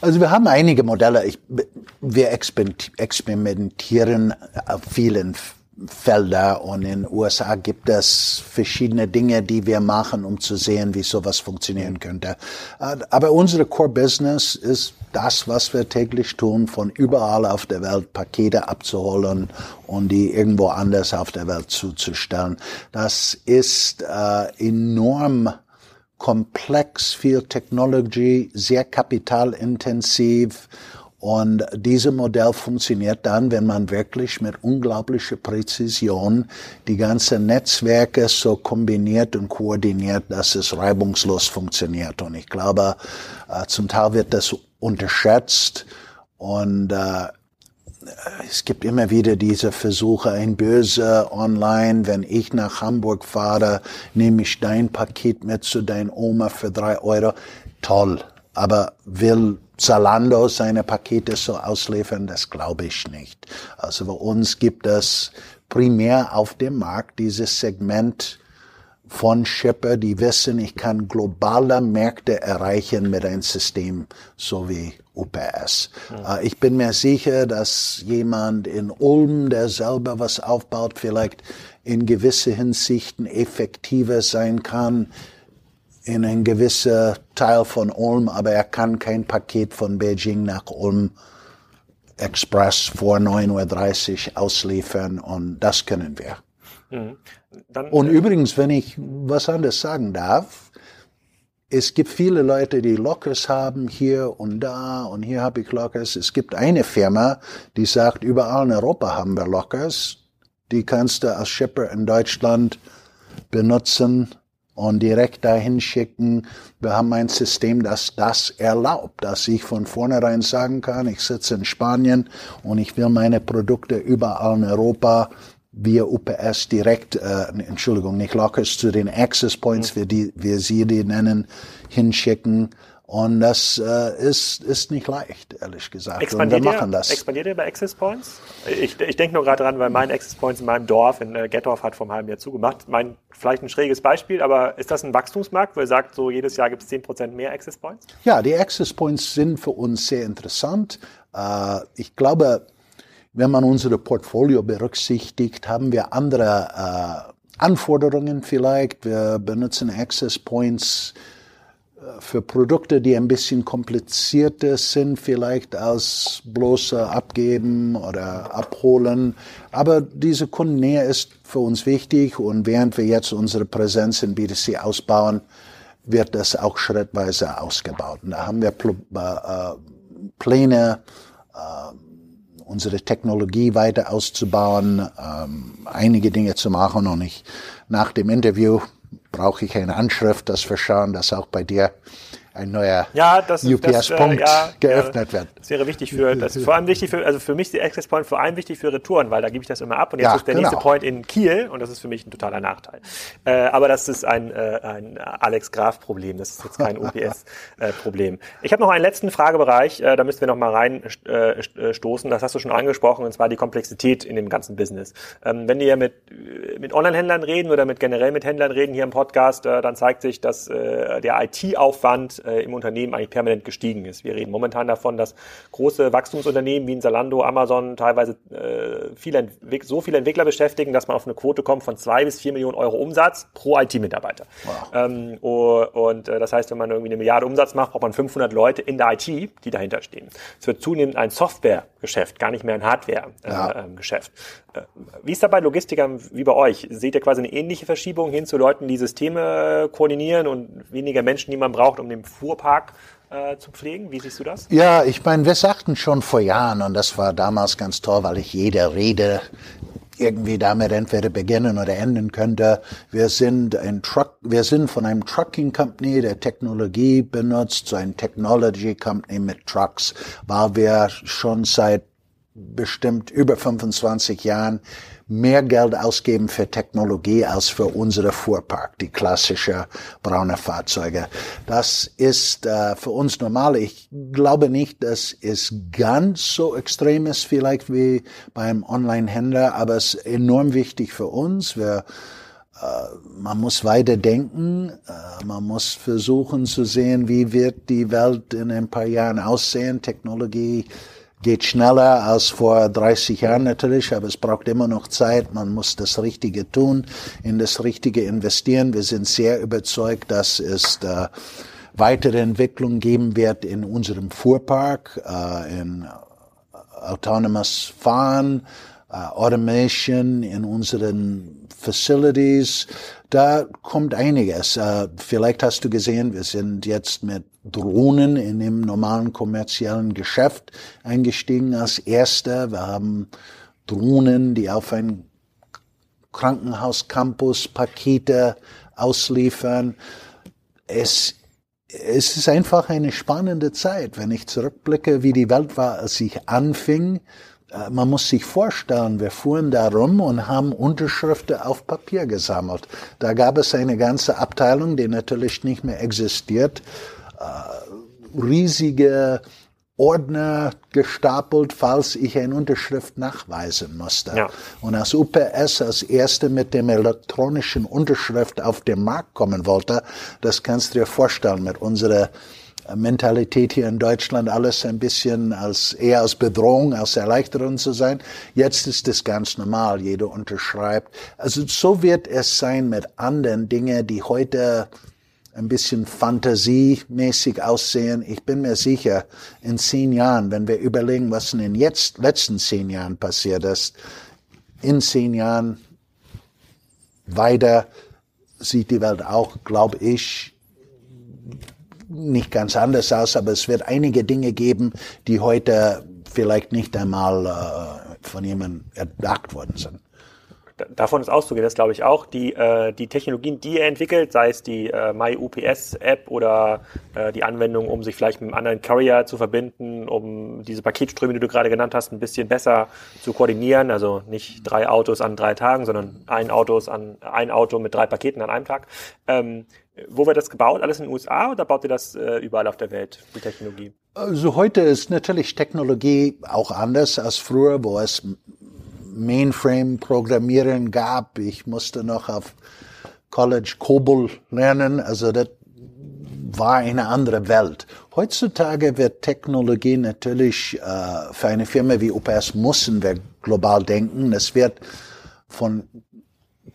Also wir haben einige Modelle. Ich, wir experimentieren auf vielen Felder und in den USA gibt es verschiedene Dinge, die wir machen, um zu sehen, wie sowas funktionieren könnte. Aber unsere Core Business ist das, was wir täglich tun, von überall auf der Welt Pakete abzuholen und die irgendwo anders auf der Welt zuzustellen. Das ist äh, enorm komplex, viel Technology, sehr kapitalintensiv und dieses Modell funktioniert dann, wenn man wirklich mit unglaublicher Präzision die ganzen Netzwerke so kombiniert und koordiniert, dass es reibungslos funktioniert. Und ich glaube, äh, zum Teil wird das unterschätzt und äh, es gibt immer wieder diese Versuche, ein Böse online, wenn ich nach Hamburg fahre, nehme ich dein Paket mit zu dein Oma für drei Euro. Toll. Aber will Zalando seine Pakete so ausliefern? Das glaube ich nicht. Also bei uns gibt es primär auf dem Markt dieses Segment von Shipper, die wissen, ich kann globale Märkte erreichen mit einem System so wie UPS. Ja. Äh, ich bin mir sicher, dass jemand in Ulm, der selber was aufbaut, vielleicht in gewisse Hinsichten effektiver sein kann in ein gewisser Teil von Ulm, aber er kann kein Paket von Beijing nach Ulm Express vor 9.30 Uhr ausliefern und das können wir. Mhm. Dann, und äh, übrigens, wenn ich was anderes sagen darf, es gibt viele Leute, die Lockers haben hier und da und hier habe ich Lockers. Es gibt eine Firma, die sagt, überall in Europa haben wir Lockers. Die kannst du als Shipper in Deutschland benutzen und direkt dahin schicken. Wir haben ein System, das das erlaubt, dass ich von vornherein sagen kann, ich sitze in Spanien und ich will meine Produkte überall in Europa via UPS direkt, äh, Entschuldigung, nicht Lockers, zu den Access Points, mhm. wie, die, wie Sie die nennen, hinschicken. Und das äh, ist, ist nicht leicht, ehrlich gesagt. Expandiert, und wir machen das. expandiert ihr bei Access Points? Ich, ich denke nur gerade dran, weil mein Access Points in meinem Dorf, in äh, Gettorf, hat vor einem halben Jahr zugemacht. Mein, vielleicht ein schräges Beispiel, aber ist das ein Wachstumsmarkt, wo ihr sagt, so jedes Jahr gibt es 10% mehr Access Points? Ja, die Access Points sind für uns sehr interessant. Äh, ich glaube, wenn man unsere Portfolio berücksichtigt, haben wir andere äh, Anforderungen vielleicht. Wir benutzen Access Points für Produkte, die ein bisschen komplizierter sind, vielleicht als bloße Abgeben oder Abholen. Aber diese Kundennähe ist für uns wichtig und während wir jetzt unsere Präsenz in B2C ausbauen, wird das auch schrittweise ausgebaut. Und da haben wir äh, Pläne, äh, unsere Technologie weiter auszubauen, ähm, einige Dinge zu machen. Und ich, nach dem Interview brauche ich eine Anschrift, dass wir schauen, dass auch bei dir ein neuer ja, UPS-Punkt äh, ja, geöffnet wird. Das wäre wichtig für, das ist vor allem wichtig für, also für mich die Access Point vor allem wichtig für Retouren, weil da gebe ich das immer ab und jetzt ja, ist der genau. nächste Point in Kiel und das ist für mich ein totaler Nachteil. Äh, aber das ist ein, äh, ein Alex Graf-Problem, das ist jetzt kein OPS-Problem. Äh, ich habe noch einen letzten Fragebereich, äh, da müssen wir noch mal reinstoßen, äh, das hast du schon angesprochen, und zwar die Komplexität in dem ganzen Business. Ähm, wenn wir mit, mit Online-Händlern reden oder mit generell mit Händlern reden hier im Podcast, dann zeigt sich, dass der IT-Aufwand äh, im Unternehmen eigentlich permanent gestiegen ist. Wir reden momentan davon, dass große Wachstumsunternehmen wie ein Zalando, Amazon teilweise äh, viele so viele Entwickler beschäftigen, dass man auf eine Quote kommt von zwei bis vier Millionen Euro Umsatz pro IT-Mitarbeiter. Wow. Ähm, und äh, das heißt, wenn man irgendwie eine Milliarde Umsatz macht, braucht man 500 Leute in der IT, die dahinter stehen. Es wird zunehmend ein Software-Geschäft, gar nicht mehr ein Hardware-Geschäft. Ja. Äh, wie ist da bei Logistikern wie bei euch? Seht ihr quasi eine ähnliche Verschiebung hin zu Leuten, die Systeme koordinieren und weniger Menschen, die man braucht, um den Fuhrpark äh, zu pflegen. Wie siehst du das? Ja, ich meine, wir sagten schon vor Jahren, und das war damals ganz toll, weil ich jede Rede irgendwie damit entweder beginnen oder enden könnte. Wir sind ein Truck, wir sind von einem Trucking Company, der Technologie benutzt, zu einem Technology Company mit Trucks, weil wir schon seit bestimmt über 25 Jahren mehr Geld ausgeben für Technologie als für unsere Fuhrpark, die klassische braune Fahrzeuge. Das ist äh, für uns normal. Ich glaube nicht, dass es ganz so extrem ist vielleicht wie beim Online-Händler, aber es ist enorm wichtig für uns. Wir äh, man muss weiter denken, äh, man muss versuchen zu sehen, wie wird die Welt in ein paar Jahren aussehen. Technologie geht schneller als vor 30 Jahren natürlich, aber es braucht immer noch Zeit. Man muss das Richtige tun, in das Richtige investieren. Wir sind sehr überzeugt, dass es äh, weitere Entwicklungen geben wird in unserem Fuhrpark, äh, in autonomous Fahren, äh, Automation in unseren Facilities. Da kommt einiges. Äh, vielleicht hast du gesehen, wir sind jetzt mit Drohnen in dem normalen kommerziellen Geschäft eingestiegen als erster. Wir haben Drohnen, die auf ein Krankenhauscampus Pakete ausliefern. Es, es ist einfach eine spannende Zeit, wenn ich zurückblicke, wie die Welt war, als ich anfing man muss sich vorstellen, wir fuhren da rum und haben Unterschriften auf Papier gesammelt. Da gab es eine ganze Abteilung, die natürlich nicht mehr existiert. Äh, riesige Ordner gestapelt, falls ich eine Unterschrift nachweisen musste. Ja. Und als UPS als erste mit dem elektronischen Unterschrift auf den Markt kommen wollte, das kannst du dir vorstellen mit unserer Mentalität hier in Deutschland alles ein bisschen als eher als Bedrohung, als Erleichterung zu sein. Jetzt ist es ganz normal, jeder unterschreibt. Also so wird es sein mit anderen Dingen, die heute ein bisschen fantasiemäßig aussehen. Ich bin mir sicher, in zehn Jahren, wenn wir überlegen, was in den jetzt, letzten zehn Jahren passiert ist, in zehn Jahren weiter sieht die Welt auch, glaube ich, nicht ganz anders aus, aber es wird einige Dinge geben, die heute vielleicht nicht einmal äh, von jemandem erdacht worden sind davon ist auszugehen, das glaube ich auch. Die, äh, die Technologien, die er entwickelt, sei es die äh, MyUPS-App oder äh, die Anwendung, um sich vielleicht mit einem anderen Carrier zu verbinden, um diese Paketströme, die du gerade genannt hast, ein bisschen besser zu koordinieren. Also nicht drei Autos an drei Tagen, sondern ein, Autos an, ein Auto mit drei Paketen an einem Tag. Ähm, wo wird das gebaut? Alles in den USA oder baut ihr das äh, überall auf der Welt, die Technologie? Also heute ist natürlich Technologie auch anders als früher, wo es Mainframe-Programmieren gab. Ich musste noch auf College COBOL lernen. Also das war eine andere Welt. Heutzutage wird Technologie natürlich äh, für eine Firma wie UPS müssen wir global denken. Es wird von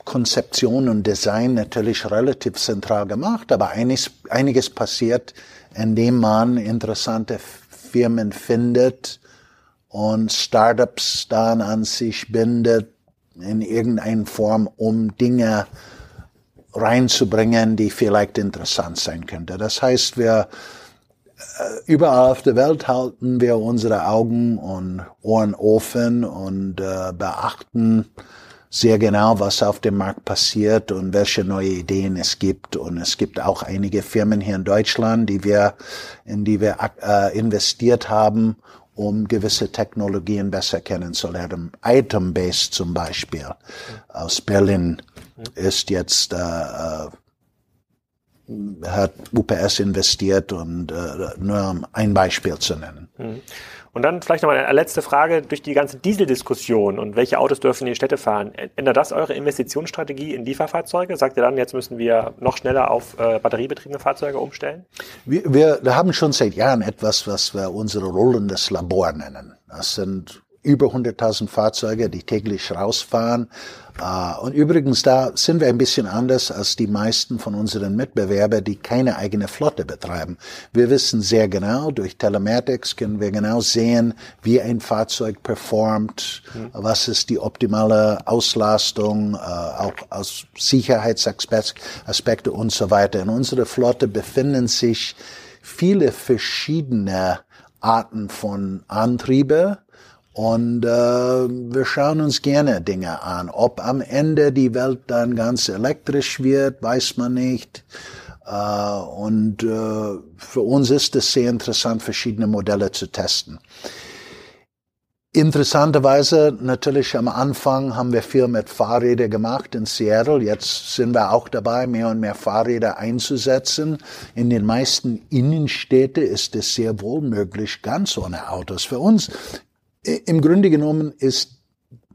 Konzeption und Design natürlich relativ zentral gemacht, aber einiges, einiges passiert, indem man interessante Firmen findet, und Startups dann an sich bindet in irgendeiner Form, um Dinge reinzubringen, die vielleicht interessant sein könnte. Das heißt, wir äh, überall auf der Welt halten wir unsere Augen und Ohren offen und äh, beachten sehr genau, was auf dem Markt passiert und welche neue Ideen es gibt. Und es gibt auch einige Firmen hier in Deutschland, die wir, in die wir äh, investiert haben, um gewisse Technologien besser kennenzulernen. Item-Based zum Beispiel aus Berlin ist jetzt äh, äh hat UPS investiert und äh, nur um ein Beispiel zu nennen. Und dann vielleicht noch eine letzte Frage durch die ganze Dieseldiskussion und welche Autos dürfen in die Städte fahren. Ändert das eure Investitionsstrategie in Lieferfahrzeuge? Sagt ihr dann, jetzt müssen wir noch schneller auf äh, batteriebetriebene Fahrzeuge umstellen? Wir, wir, wir haben schon seit Jahren etwas, was wir unsere rollendes Labor nennen. Das sind über 100.000 Fahrzeuge, die täglich rausfahren. Uh, und übrigens, da sind wir ein bisschen anders als die meisten von unseren Mitbewerbern, die keine eigene Flotte betreiben. Wir wissen sehr genau, durch Telematics können wir genau sehen, wie ein Fahrzeug performt, mhm. was ist die optimale Auslastung, uh, auch aus Sicherheitsaspekte und so weiter. In unserer Flotte befinden sich viele verschiedene Arten von Antriebe, und äh, wir schauen uns gerne Dinge an. Ob am Ende die Welt dann ganz elektrisch wird, weiß man nicht. Äh, und äh, für uns ist es sehr interessant, verschiedene Modelle zu testen. Interessanterweise, natürlich am Anfang haben wir viel mit Fahrrädern gemacht in Seattle. Jetzt sind wir auch dabei, mehr und mehr Fahrräder einzusetzen. In den meisten Innenstädten ist es sehr wohl möglich, ganz ohne Autos. Für uns im Grunde genommen ist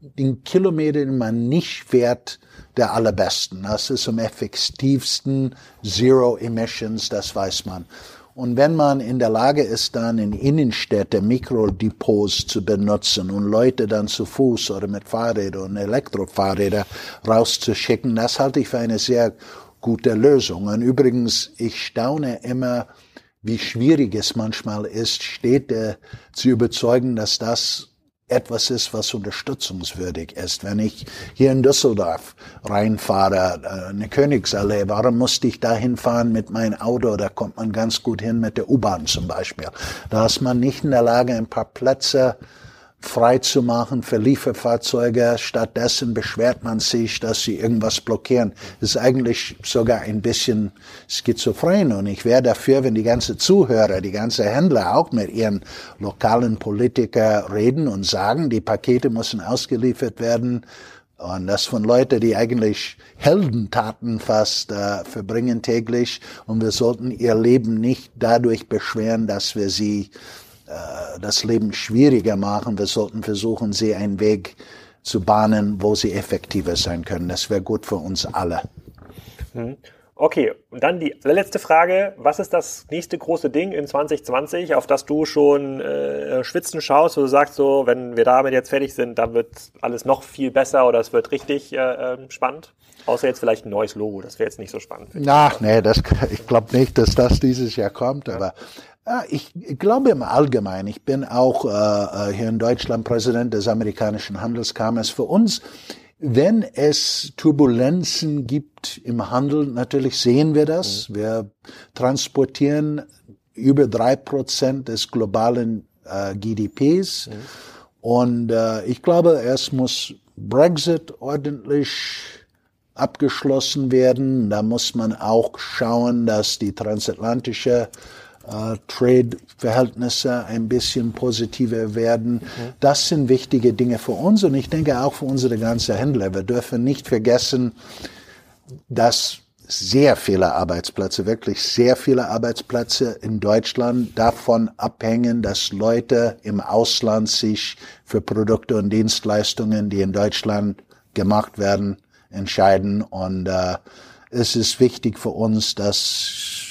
den Kilometer, den man nicht fährt, der allerbesten. Das ist am effektivsten Zero Emissions, das weiß man. Und wenn man in der Lage ist, dann in Innenstädte Mikrodepots zu benutzen und Leute dann zu Fuß oder mit Fahrrädern und Elektrofahrrädern rauszuschicken, das halte ich für eine sehr gute Lösung. Und übrigens, ich staune immer, wie schwierig es manchmal ist, Städte zu überzeugen, dass das etwas ist, was unterstützungswürdig ist. Wenn ich hier in Düsseldorf reinfahre, äh, eine Königsallee, warum musste ich da hinfahren mit meinem Auto? Da kommt man ganz gut hin mit der U-Bahn zum Beispiel. Da ist man nicht in der Lage, ein paar Plätze frei zu machen für Lieferfahrzeuge. Stattdessen beschwert man sich, dass sie irgendwas blockieren. Das ist eigentlich sogar ein bisschen schizophren. Und ich wäre dafür, wenn die ganze Zuhörer, die ganze Händler auch mit ihren lokalen Politiker reden und sagen, die Pakete müssen ausgeliefert werden. Und das von Leuten, die eigentlich Heldentaten fast äh, verbringen täglich. Und wir sollten ihr Leben nicht dadurch beschweren, dass wir sie das Leben schwieriger machen. Wir sollten versuchen, sie einen Weg zu bahnen, wo sie effektiver sein können. Das wäre gut für uns alle. Mhm. Okay, und dann die letzte Frage. Was ist das nächste große Ding in 2020, auf das du schon äh, schwitzen schaust, wo du sagst, so, wenn wir damit jetzt fertig sind, dann wird alles noch viel besser oder es wird richtig äh, ähm, spannend? Außer jetzt vielleicht ein neues Logo, das wäre jetzt nicht so spannend. Ach, nee, das, ich glaube nicht, dass das dieses Jahr kommt, aber ich glaube im Allgemeinen, ich bin auch äh, äh, hier in Deutschland Präsident des amerikanischen Handelskammers. Für uns, wenn es Turbulenzen gibt im Handel, natürlich sehen wir das. Mhm. Wir transportieren über drei Prozent des globalen äh, GDPs. Mhm. Und äh, ich glaube, es muss Brexit ordentlich abgeschlossen werden. Da muss man auch schauen, dass die transatlantische äh, Trade-Verhältnisse ein bisschen positiver werden. Mhm. Das sind wichtige Dinge für uns und ich denke auch für unsere ganzen Händler. Wir dürfen nicht vergessen, dass sehr viele Arbeitsplätze, wirklich sehr viele Arbeitsplätze in Deutschland davon abhängen, dass Leute im Ausland sich für Produkte und Dienstleistungen, die in Deutschland gemacht werden, entscheiden. Und äh, es ist wichtig für uns, dass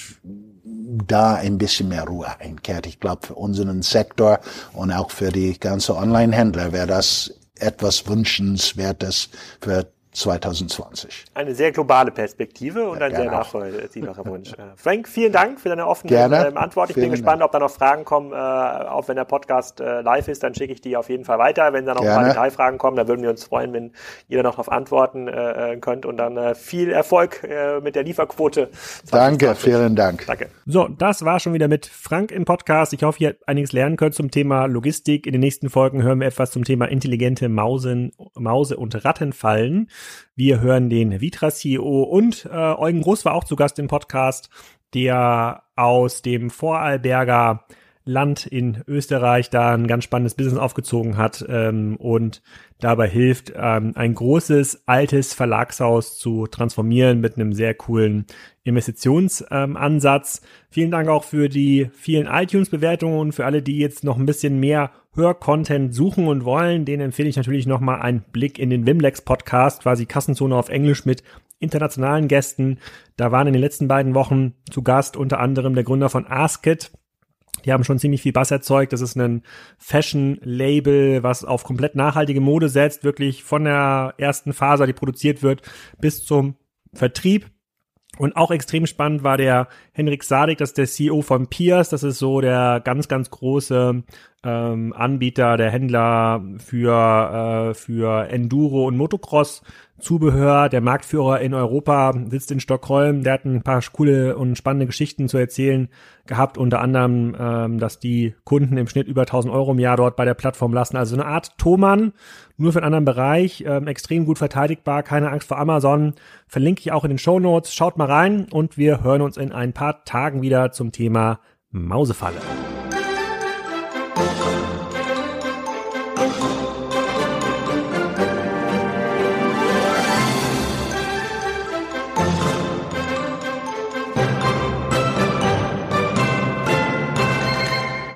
da ein bisschen mehr Ruhe einkehrt. Ich glaube, für unseren Sektor und auch für die ganze Online-Händler wäre das etwas Wünschenswertes für 2020. Eine sehr globale Perspektive und ja, ein sehr nachvollziehbarer Wunsch. Äh, Frank, vielen Dank für deine offene gerne. Ähm, Antwort. Ich vielen bin gespannt, ob da noch Fragen kommen. Äh, auch wenn der Podcast äh, live ist, dann schicke ich die auf jeden Fall weiter. Wenn da noch gerne. ein paar Detailfragen kommen, dann würden wir uns freuen, wenn ihr da noch darauf antworten äh, könnt. Und dann äh, viel Erfolg äh, mit der Lieferquote. 2020. Danke, vielen Dank. Danke. So, das war schon wieder mit Frank im Podcast. Ich hoffe, ihr einiges lernen könnt zum Thema Logistik. In den nächsten Folgen hören wir etwas zum Thema intelligente Mausen, Mause- und Rattenfallen. Wir hören den Vitra CEO und äh, Eugen Groß war auch zu Gast im Podcast, der aus dem Vorarlberger Land in Österreich da ein ganz spannendes Business aufgezogen hat ähm, und dabei hilft, ähm, ein großes, altes Verlagshaus zu transformieren mit einem sehr coolen Investitionsansatz. Ähm, Vielen Dank auch für die vielen iTunes-Bewertungen und für alle, die jetzt noch ein bisschen mehr Hörcontent suchen und wollen. Den empfehle ich natürlich nochmal einen Blick in den Wimlex Podcast, quasi Kassenzone auf Englisch mit internationalen Gästen. Da waren in den letzten beiden Wochen zu Gast unter anderem der Gründer von Askit, die haben schon ziemlich viel Bass erzeugt. Das ist ein Fashion-Label, was auf komplett nachhaltige Mode setzt, wirklich von der ersten Faser, die produziert wird, bis zum Vertrieb. Und auch extrem spannend war der Henrik Sadik, das ist der CEO von Piers. Das ist so der ganz, ganz große ähm, Anbieter, der Händler für, äh, für Enduro und Motocross Zubehör. Der Marktführer in Europa sitzt in Stockholm. Der hat ein paar coole und spannende Geschichten zu erzählen gehabt. Unter anderem, ähm, dass die Kunden im Schnitt über 1000 Euro im Jahr dort bei der Plattform lassen. Also eine Art Thomann, nur für einen anderen Bereich. Ähm, extrem gut verteidigbar. Keine Angst vor Amazon. Verlinke ich auch in den Show Notes. Schaut mal rein und wir hören uns in ein paar Tagen wieder zum Thema Mausefalle.